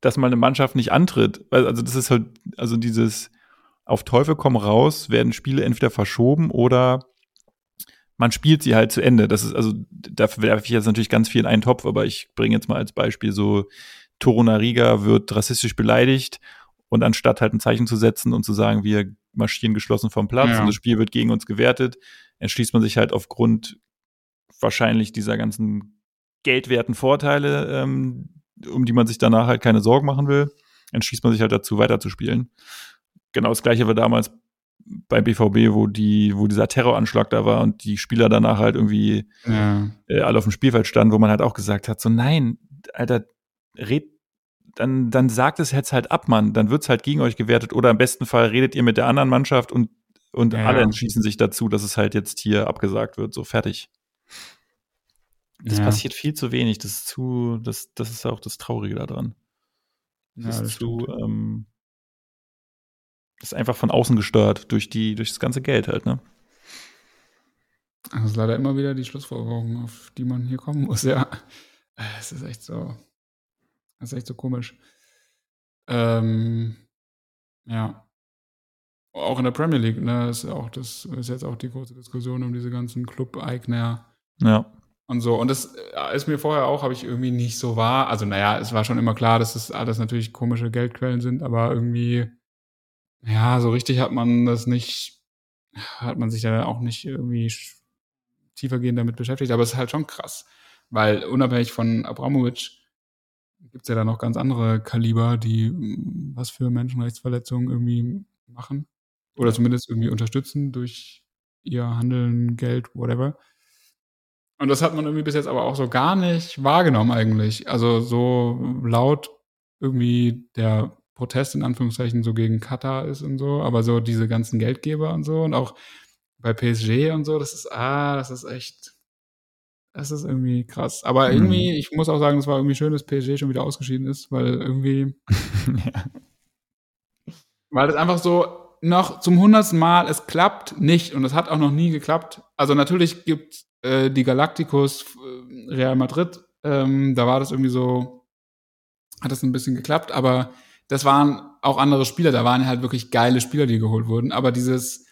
dass mal eine Mannschaft nicht antritt. Also das ist halt, also dieses auf Teufel komm raus, werden Spiele entweder verschoben oder man spielt sie halt zu Ende. Das ist, also, dafür werfe ich jetzt natürlich ganz viel in einen Topf, aber ich bringe jetzt mal als Beispiel so, Torunariga wird rassistisch beleidigt und anstatt halt ein Zeichen zu setzen und zu sagen, wir marschieren geschlossen vom Platz ja. und das Spiel wird gegen uns gewertet, entschließt man sich halt aufgrund wahrscheinlich dieser ganzen geldwerten Vorteile, ähm, um die man sich danach halt keine Sorgen machen will, entschließt man sich halt dazu, weiterzuspielen. Genau das gleiche war damals beim BVB, wo die, wo dieser Terroranschlag da war und die Spieler danach halt irgendwie ja. äh, alle auf dem Spielfeld standen, wo man halt auch gesagt hat, so nein, Alter, red, dann, dann sagt es jetzt halt ab, Mann, dann wird's halt gegen euch gewertet oder im besten Fall redet ihr mit der anderen Mannschaft und, und ja. alle entschließen sich dazu, dass es halt jetzt hier abgesagt wird, so fertig. Das ja. passiert viel zu wenig. Das ist zu, das, das ist auch das Traurige daran. Das ja, ist das zu, ähm, das ist einfach von außen gesteuert durch die, durch das ganze Geld halt, ne? Das ist leider immer wieder die Schlussfolgerung, auf die man hier kommen muss, ja. Es ist echt so, es ist echt so komisch. Ähm, ja. Auch in der Premier League, ne, ist auch das ist jetzt auch die große Diskussion um diese ganzen Club-Eigner. Ja und so. Und das äh, ist mir vorher auch, habe ich irgendwie nicht so wahr. Also, naja, es war schon immer klar, dass das alles natürlich komische Geldquellen sind, aber irgendwie, ja, so richtig hat man das nicht, hat man sich da auch nicht irgendwie tiefergehend damit beschäftigt. Aber es ist halt schon krass, weil unabhängig von Abramowitsch gibt's ja da noch ganz andere Kaliber, die mm, was für Menschenrechtsverletzungen irgendwie machen. Oder zumindest irgendwie unterstützen durch ihr Handeln, Geld, whatever. Und das hat man irgendwie bis jetzt aber auch so gar nicht wahrgenommen eigentlich. Also so laut irgendwie der Protest in Anführungszeichen so gegen Katar ist und so, aber so diese ganzen Geldgeber und so und auch bei PSG und so, das ist, ah, das ist echt, das ist irgendwie krass. Aber mhm. irgendwie, mhm. ich muss auch sagen, es war irgendwie schön, dass PSG schon wieder ausgeschieden ist, weil irgendwie, ja. Weil das einfach so noch zum hundertsten Mal, es klappt nicht und es hat auch noch nie geklappt. Also natürlich gibt äh, die Galacticos äh, Real Madrid, ähm, da war das irgendwie so, hat das ein bisschen geklappt, aber das waren auch andere Spieler, da waren halt wirklich geile Spieler, die geholt wurden, aber dieses,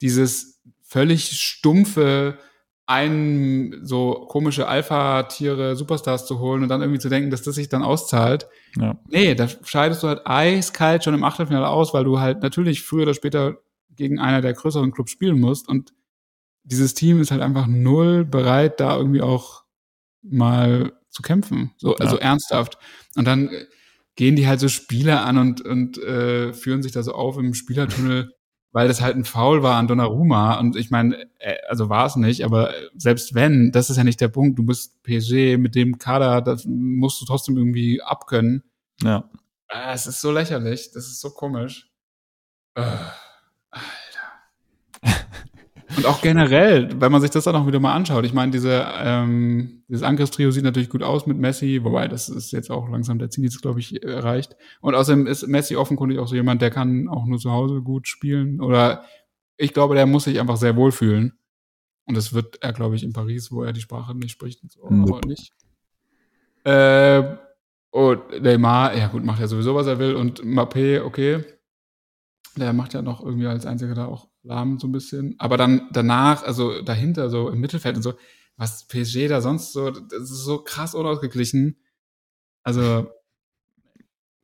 dieses völlig stumpfe, ein so komische Alpha-Tiere, Superstars zu holen und dann irgendwie zu denken, dass das sich dann auszahlt. Ja. Nee, da scheidest du halt eiskalt schon im Achtelfinale aus, weil du halt natürlich früher oder später gegen einer der größeren Clubs spielen musst und dieses Team ist halt einfach null bereit, da irgendwie auch mal zu kämpfen, so also ernsthaft. Und dann gehen die halt so Spiele an und und äh, führen sich da so auf im Spielertunnel weil das halt ein Foul war an Donnarumma. Und ich meine, äh, also war es nicht, aber selbst wenn, das ist ja nicht der Punkt. Du bist PSG mit dem Kader, das musst du trotzdem irgendwie abkönnen. Ja. Ah, es ist so lächerlich, das ist so komisch. Äh. Und auch generell, wenn man sich das dann auch wieder mal anschaut, ich meine, diese, ähm, dieses Angriffstrio sieht natürlich gut aus mit Messi, wobei das ist jetzt auch langsam der Zenit, glaube ich, erreicht. Und außerdem ist Messi offenkundig auch so jemand, der kann auch nur zu Hause gut spielen. Oder ich glaube, der muss sich einfach sehr wohlfühlen. Und das wird er, glaube ich, in Paris, wo er die Sprache nicht spricht, so, nope. nicht. Äh, und Neymar, ja gut, macht ja sowieso, was er will. Und Mappé, okay. Der macht ja noch irgendwie als einziger da auch lahm so ein bisschen. Aber dann danach, also dahinter, so im Mittelfeld und so, was PSG da sonst so, das ist so krass unausgeglichen. Also,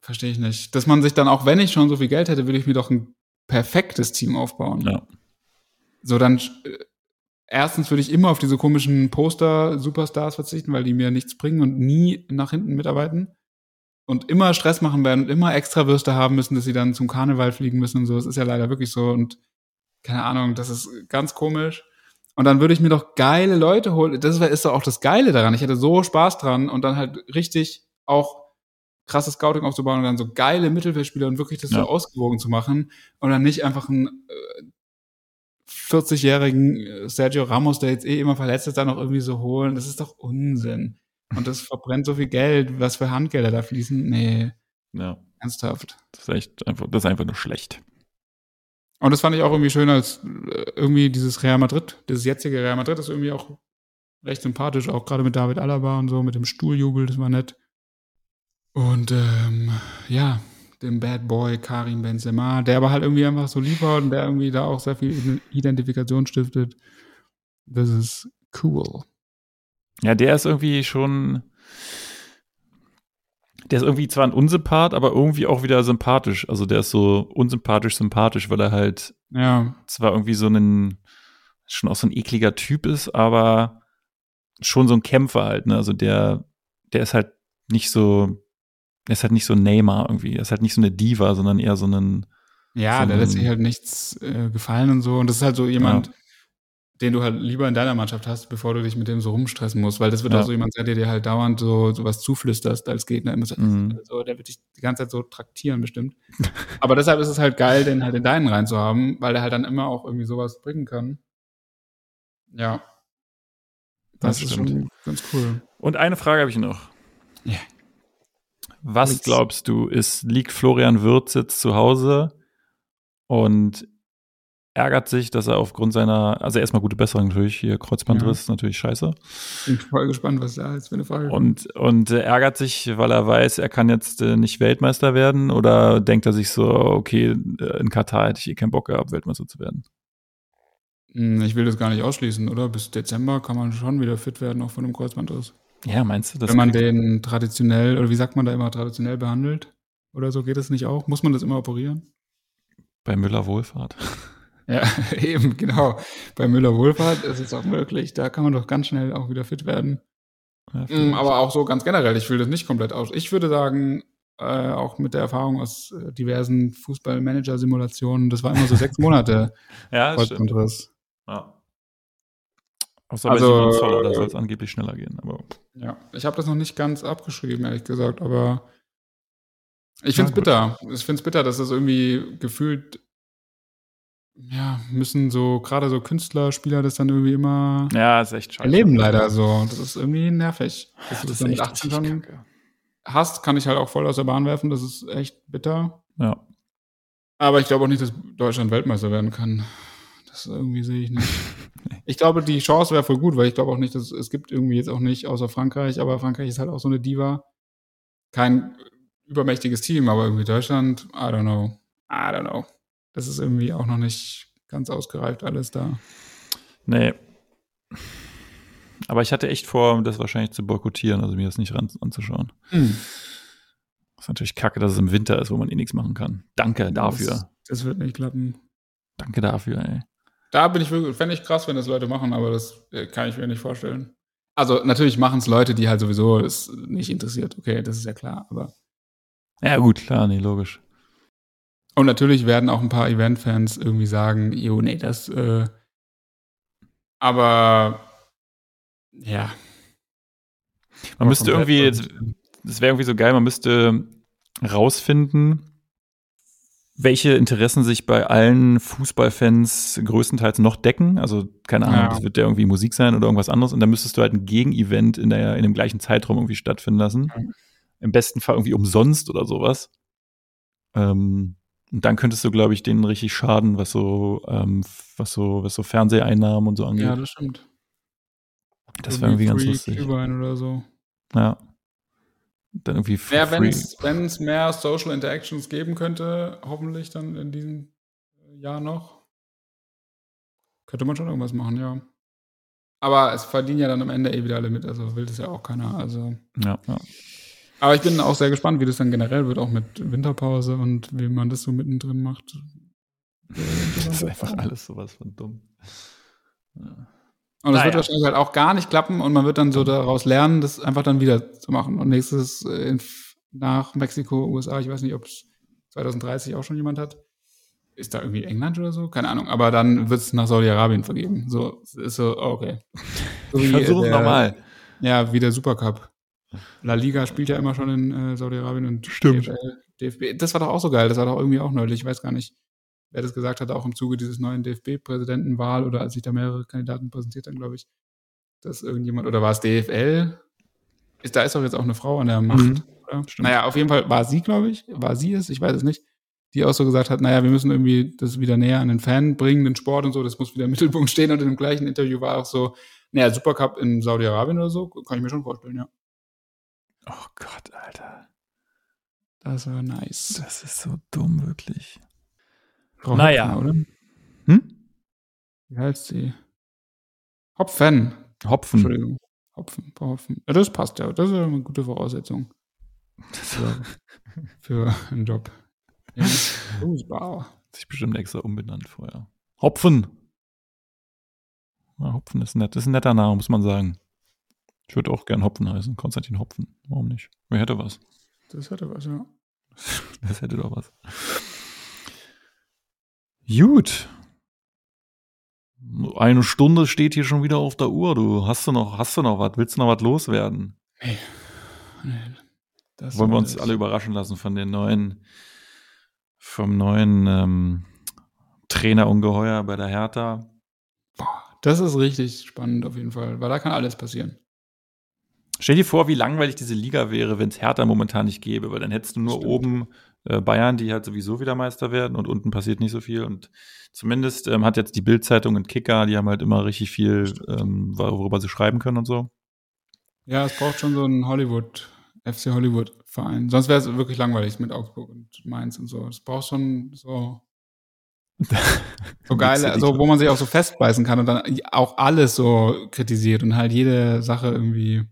verstehe ich nicht. Dass man sich dann, auch wenn ich schon so viel Geld hätte, würde ich mir doch ein perfektes Team aufbauen. Ja. So, dann äh, erstens würde ich immer auf diese komischen Poster-Superstars verzichten, weil die mir nichts bringen und nie nach hinten mitarbeiten. Und immer Stress machen werden und immer extra Würste haben müssen, dass sie dann zum Karneval fliegen müssen und so. Das ist ja leider wirklich so. Und keine Ahnung, das ist ganz komisch. Und dann würde ich mir doch geile Leute holen. Das ist doch auch das Geile daran. Ich hätte so Spaß dran und dann halt richtig auch krasses Scouting aufzubauen und dann so geile Mittelfeldspieler und wirklich das ja. so ausgewogen zu machen und dann nicht einfach einen äh, 40-jährigen äh, Sergio Ramos, der jetzt eh immer verletzt ist, dann noch irgendwie so holen. Das ist doch Unsinn. Und das verbrennt so viel Geld, was für Handgelder da fließen. Nee. Ja. Ernsthaft. Das ist echt einfach, das ist einfach nur schlecht. Und das fand ich auch irgendwie schön, als äh, irgendwie dieses Real Madrid, dieses jetzige Real Madrid ist irgendwie auch recht sympathisch, auch gerade mit David Alaba und so, mit dem Stuhljubel, das war nett. Und ähm, ja, dem Bad Boy Karim Benzema, der aber halt irgendwie einfach so liefert und der irgendwie da auch sehr viel Identifikation stiftet. Das ist cool. Ja, der ist irgendwie schon, der ist irgendwie zwar ein Unsympath, aber irgendwie auch wieder sympathisch. Also der ist so unsympathisch sympathisch, weil er halt ja. zwar irgendwie so ein schon auch so ein ekliger Typ ist, aber schon so ein Kämpfer halt, ne? Also der der ist halt nicht so der ist halt nicht so ein Neymar irgendwie, er ist halt nicht so eine Diva, sondern eher so ein ja, so der lässt sich halt nichts äh, gefallen und so und das ist halt so jemand ja den du halt lieber in deiner Mannschaft hast, bevor du dich mit dem so rumstressen musst, weil das wird ja. auch so jemand sein, der dir halt dauernd so, so was zuflüsterst als Gegner. Immer so, mhm. so, der wird dich die ganze Zeit so traktieren bestimmt. Aber deshalb ist es halt geil, den halt in deinen rein zu haben, weil der halt dann immer auch irgendwie sowas bringen kann. Ja. Das, das ist stimmt. schon ganz cool. Und eine Frage habe ich noch. Ja. Was glaubst du, ist, liegt Florian Würz jetzt zu Hause und ärgert sich, dass er aufgrund seiner, also erstmal gute Besserung natürlich, hier Kreuzbandriss, ja. natürlich scheiße. Bin voll gespannt, was da ist für eine Frage Und, und äh, ärgert sich, weil er weiß, er kann jetzt äh, nicht Weltmeister werden oder denkt er sich so, okay, äh, in Katar hätte ich eh keinen Bock gehabt, Weltmeister zu werden? Hm, ich will das gar nicht ausschließen, oder? Bis Dezember kann man schon wieder fit werden, auch von einem Kreuzbandriss. Ja, meinst du das? Wenn man den traditionell, oder wie sagt man da immer, traditionell behandelt? Oder so geht es nicht auch? Muss man das immer operieren? Bei Müller Wohlfahrt. Ja, eben, genau. Bei Müller Wohlfahrt ist es auch möglich. Da kann man doch ganz schnell auch wieder fit werden. Ja, mm, aber auch so ganz generell, ich will das nicht komplett aus. Ich würde sagen, äh, auch mit der Erfahrung aus äh, diversen Fußballmanager-Simulationen, das war immer so sechs Monate. ja, das stimmt. Ja. Außer also, bei Zoller, da soll es angeblich schneller gehen. Aber. Ja, ich habe das noch nicht ganz abgeschrieben, ehrlich gesagt, aber ich finde es bitter. Ich finde es bitter, dass das irgendwie gefühlt ja, müssen so, gerade so Künstler, Spieler das dann irgendwie immer ja, ist echt scheiße. erleben leider so. Das ist irgendwie nervig. Dass das du das mit 18 schon hast, kann ich halt auch voll aus der Bahn werfen. Das ist echt bitter. Ja. Aber ich glaube auch nicht, dass Deutschland Weltmeister werden kann. Das irgendwie sehe ich nicht. ich glaube, die Chance wäre voll gut, weil ich glaube auch nicht, dass es gibt irgendwie jetzt auch nicht, außer Frankreich, aber Frankreich ist halt auch so eine Diva. Kein übermächtiges Team, aber irgendwie Deutschland, I don't know. I don't know. Das ist irgendwie auch noch nicht ganz ausgereift alles da. Nee. Aber ich hatte echt vor, das wahrscheinlich zu boykottieren, also mir das nicht ran, anzuschauen. Hm. Das ist natürlich kacke, dass es im Winter ist, wo man eh nichts machen kann. Danke dafür. Das, das wird nicht klappen. Danke dafür, ey. Da bin ich wirklich, fände ich krass, wenn das Leute machen, aber das äh, kann ich mir nicht vorstellen. Also natürlich machen es Leute, die halt sowieso es nicht interessiert. Okay, das ist ja klar, aber. Ja, gut, klar, nee, logisch. Und natürlich werden auch ein paar Event-Fans irgendwie sagen, jo, nee, das, äh, aber ja. Man müsste irgendwie, das wäre irgendwie so geil, man müsste rausfinden, welche Interessen sich bei allen Fußballfans größtenteils noch decken. Also, keine Ahnung, Ja. das wird ja irgendwie Musik sein oder irgendwas anderes. Und dann müsstest du halt ein Gegenevent in, der, in dem gleichen Zeitraum irgendwie stattfinden lassen. Im besten Fall irgendwie umsonst oder sowas. Ähm, und dann könntest du, glaube ich, denen richtig schaden, was so, ähm, was so, was so Fernseheinnahmen und so angeht. Ja, das stimmt. das wäre irgendwie ganz lustig. Glühwein oder so. Ja. Dann irgendwie Ja, wenn es mehr Social Interactions geben könnte, hoffentlich dann in diesem Jahr noch, könnte man schon irgendwas machen, ja. Aber es verdienen ja dann am Ende eh wieder alle mit, also will das ja auch keiner. Also. Ja, ja. Aber ich bin auch sehr gespannt, wie das dann generell wird, auch mit Winterpause und wie man das so mittendrin macht. Das ist einfach alles sowas von dumm. Ja. Und das Naja. wird wahrscheinlich halt auch gar nicht klappen und man wird dann so daraus lernen, das einfach dann wieder zu machen. Und nächstes äh, in, nach Mexiko, USA, ich weiß nicht, ob es 2030 auch schon jemand hat. Ist da irgendwie England oder so? Keine Ahnung. Aber dann wird es nach Saudi-Arabien vergeben. So, ist so, okay. So Ich wie, versuche der- nochmal. Ja, wie der Supercup. La Liga spielt ja immer schon in äh, Saudi-Arabien und Stimmt. DFL, DFB. Das war doch auch so geil. Das war doch irgendwie auch neulich. Ich weiß gar nicht, wer das gesagt hat, auch im Zuge dieses neuen DFB-Präsidentenwahl oder als sich da mehrere Kandidaten präsentiert haben, glaube ich, dass irgendjemand, oder war es DFL? Ist, da ist doch jetzt auch eine Frau an der Macht. Mhm. Oder? Stimmt. Naja, auf jeden Fall war sie, glaube ich, war sie es, ich weiß es nicht, die auch so gesagt hat, naja, wir müssen irgendwie das wieder näher an den Fan bringen, den Sport und so, das muss wieder im Mittelpunkt stehen. Und in dem gleichen Interview war auch so, naja, Supercup in Saudi-Arabien oder so, kann ich mir schon vorstellen, ja. Oh Gott, Alter. Das war nice. Das ist so dumm, wirklich. Frau Naja. Hopfen, oder? Hm? Wie heißt sie? Hopfen. Hopfen. Entschuldigung. Hopfen, Frau Hopfen. Ja, das passt ja. Das ist eine gute Voraussetzung für, für einen Job. Ja. Sich bestimmt extra umbenannt vorher. Hopfen. Ja, Hopfen ist nett. Das ist ein netter Name, muss man sagen. Ich würde auch gern Hopfen heißen. Konstantin Hopfen. Warum nicht? Wer hätte was? Das hätte was, ja. Das hätte doch was. Gut. Eine Stunde steht hier schon wieder auf der Uhr. Du hast du noch, hast du noch was? Willst du noch was loswerden? Nee. Nee. Das Wollen wir uns alle überraschen lassen von den neuen, vom neuen ähm, Trainerungeheuer bei der Hertha? Das ist richtig spannend auf jeden Fall, weil da kann alles passieren. Stell dir vor, wie langweilig diese Liga wäre, wenn es Hertha momentan nicht gäbe, weil dann hättest du nur Stimmt. oben äh, Bayern, die halt sowieso wieder Meister werden und unten passiert nicht so viel. Und zumindest ähm, hat jetzt die Bild-Zeitung und Kicker, die haben halt immer richtig viel, ähm, worüber sie schreiben können und so. Ja, es braucht schon so einen Hollywood, FC Hollywood Verein. Sonst wäre es wirklich langweilig mit Augsburg und Mainz und so. Es braucht schon so, so geile, also wo man sich auch so festbeißen kann und dann auch alles so kritisiert und halt jede Sache irgendwie.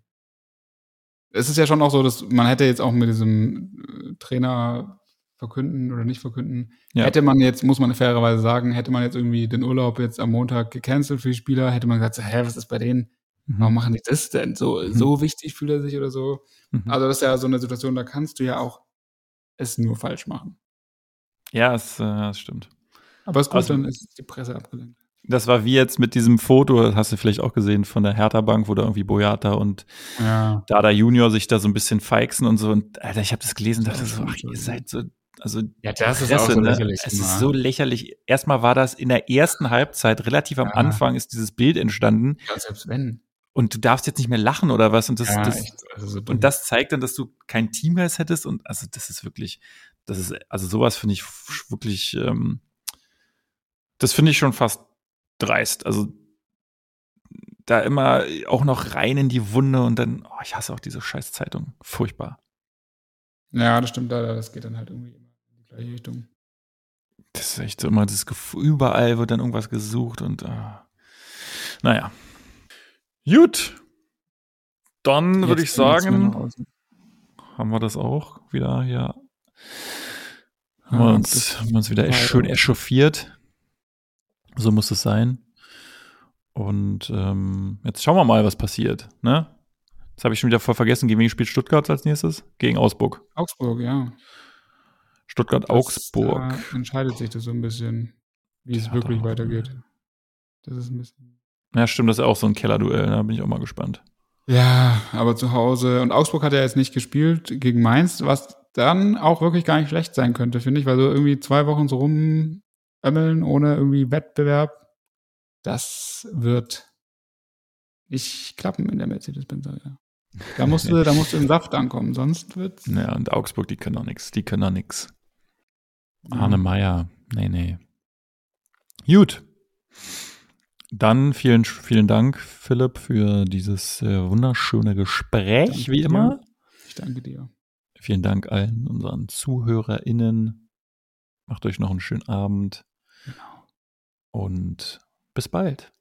Es ist ja schon auch so, dass man hätte jetzt auch mit diesem äh, Trainer verkünden oder nicht verkünden, Ja. hätte man jetzt, muss man fairerweise sagen, hätte man jetzt irgendwie den Urlaub jetzt am Montag gecancelt für die Spieler, hätte man gesagt, hä, was ist bei denen? Warum machen die das denn? So, Mhm. so wichtig fühlt er sich oder so. Mhm. Also das ist ja so eine Situation, da kannst du ja auch es nur falsch machen. ja, es, äh, das stimmt. Aber es ist gut, Also- dann ist die Presse abgelenkt. Das war wie jetzt mit diesem Foto, das hast du vielleicht auch gesehen, von der Hertha-Bank, wo da irgendwie Boyata und Ja. Dada Junior sich da so ein bisschen feixen und so. Und Alter, ich habe das gelesen und dachte ist so, auch ach, ihr so. seid so, also Ja, das Presse, ne? Es ist so lächerlich. Erstmal war das in der ersten Halbzeit, relativ am Ja. Anfang ist dieses Bild entstanden. ja, selbst wenn. und du darfst jetzt nicht mehr lachen oder was. Und das, Ja, das, also so und das zeigt dann, dass du kein Teamgeist hättest. Und also das ist wirklich, das ist, also sowas finde ich wirklich, ähm, das finde ich schon fast dreist. Also da immer auch noch rein in die Wunde und dann, oh, ich hasse auch diese scheiß Zeitung. Furchtbar. Ja, das stimmt. Das geht dann halt irgendwie immer in die gleiche Richtung. Das ist echt so immer das Gefühl, überall wird dann irgendwas gesucht und ah. naja. Gut. Dann würde ich sagen, haben wir das auch wieder hier. Haben wir uns, haben wir uns wieder schön echauffiert. So muss es sein. Und ähm, jetzt schauen wir mal, was passiert. Ne? Jetzt habe ich schon wieder voll vergessen, gegen wen spielt Stuttgart als nächstes? Gegen Augsburg. Augsburg, ja. Stuttgart-Augsburg. Da entscheidet sich das so ein bisschen, wie es Ja, wirklich da- weitergeht. Das ist ein bisschen. Ja, stimmt, das ist auch so ein Kellerduell. Da bin ich auch mal gespannt. Ja, aber zu Hause. Und Augsburg hat ja jetzt nicht gespielt gegen Mainz, was dann auch wirklich gar nicht schlecht sein könnte, finde ich, weil so irgendwie zwei Wochen so rumömmeln ohne irgendwie Wettbewerb, das wird nicht klappen in der Mercedes-Benz. Ja. Da musst du, da musst du im Saft ankommen, sonst wird's. Ja, und Augsburg, die können doch nix. Die können doch nix. Arne Meyer. Nee, nee. Gut. Dann vielen, vielen Dank, Philipp, für dieses äh, wunderschöne Gespräch, Danke wie dir. immer. Ich danke dir. Vielen Dank allen unseren ZuhörerInnen. Macht euch noch einen schönen Abend. Und bis bald.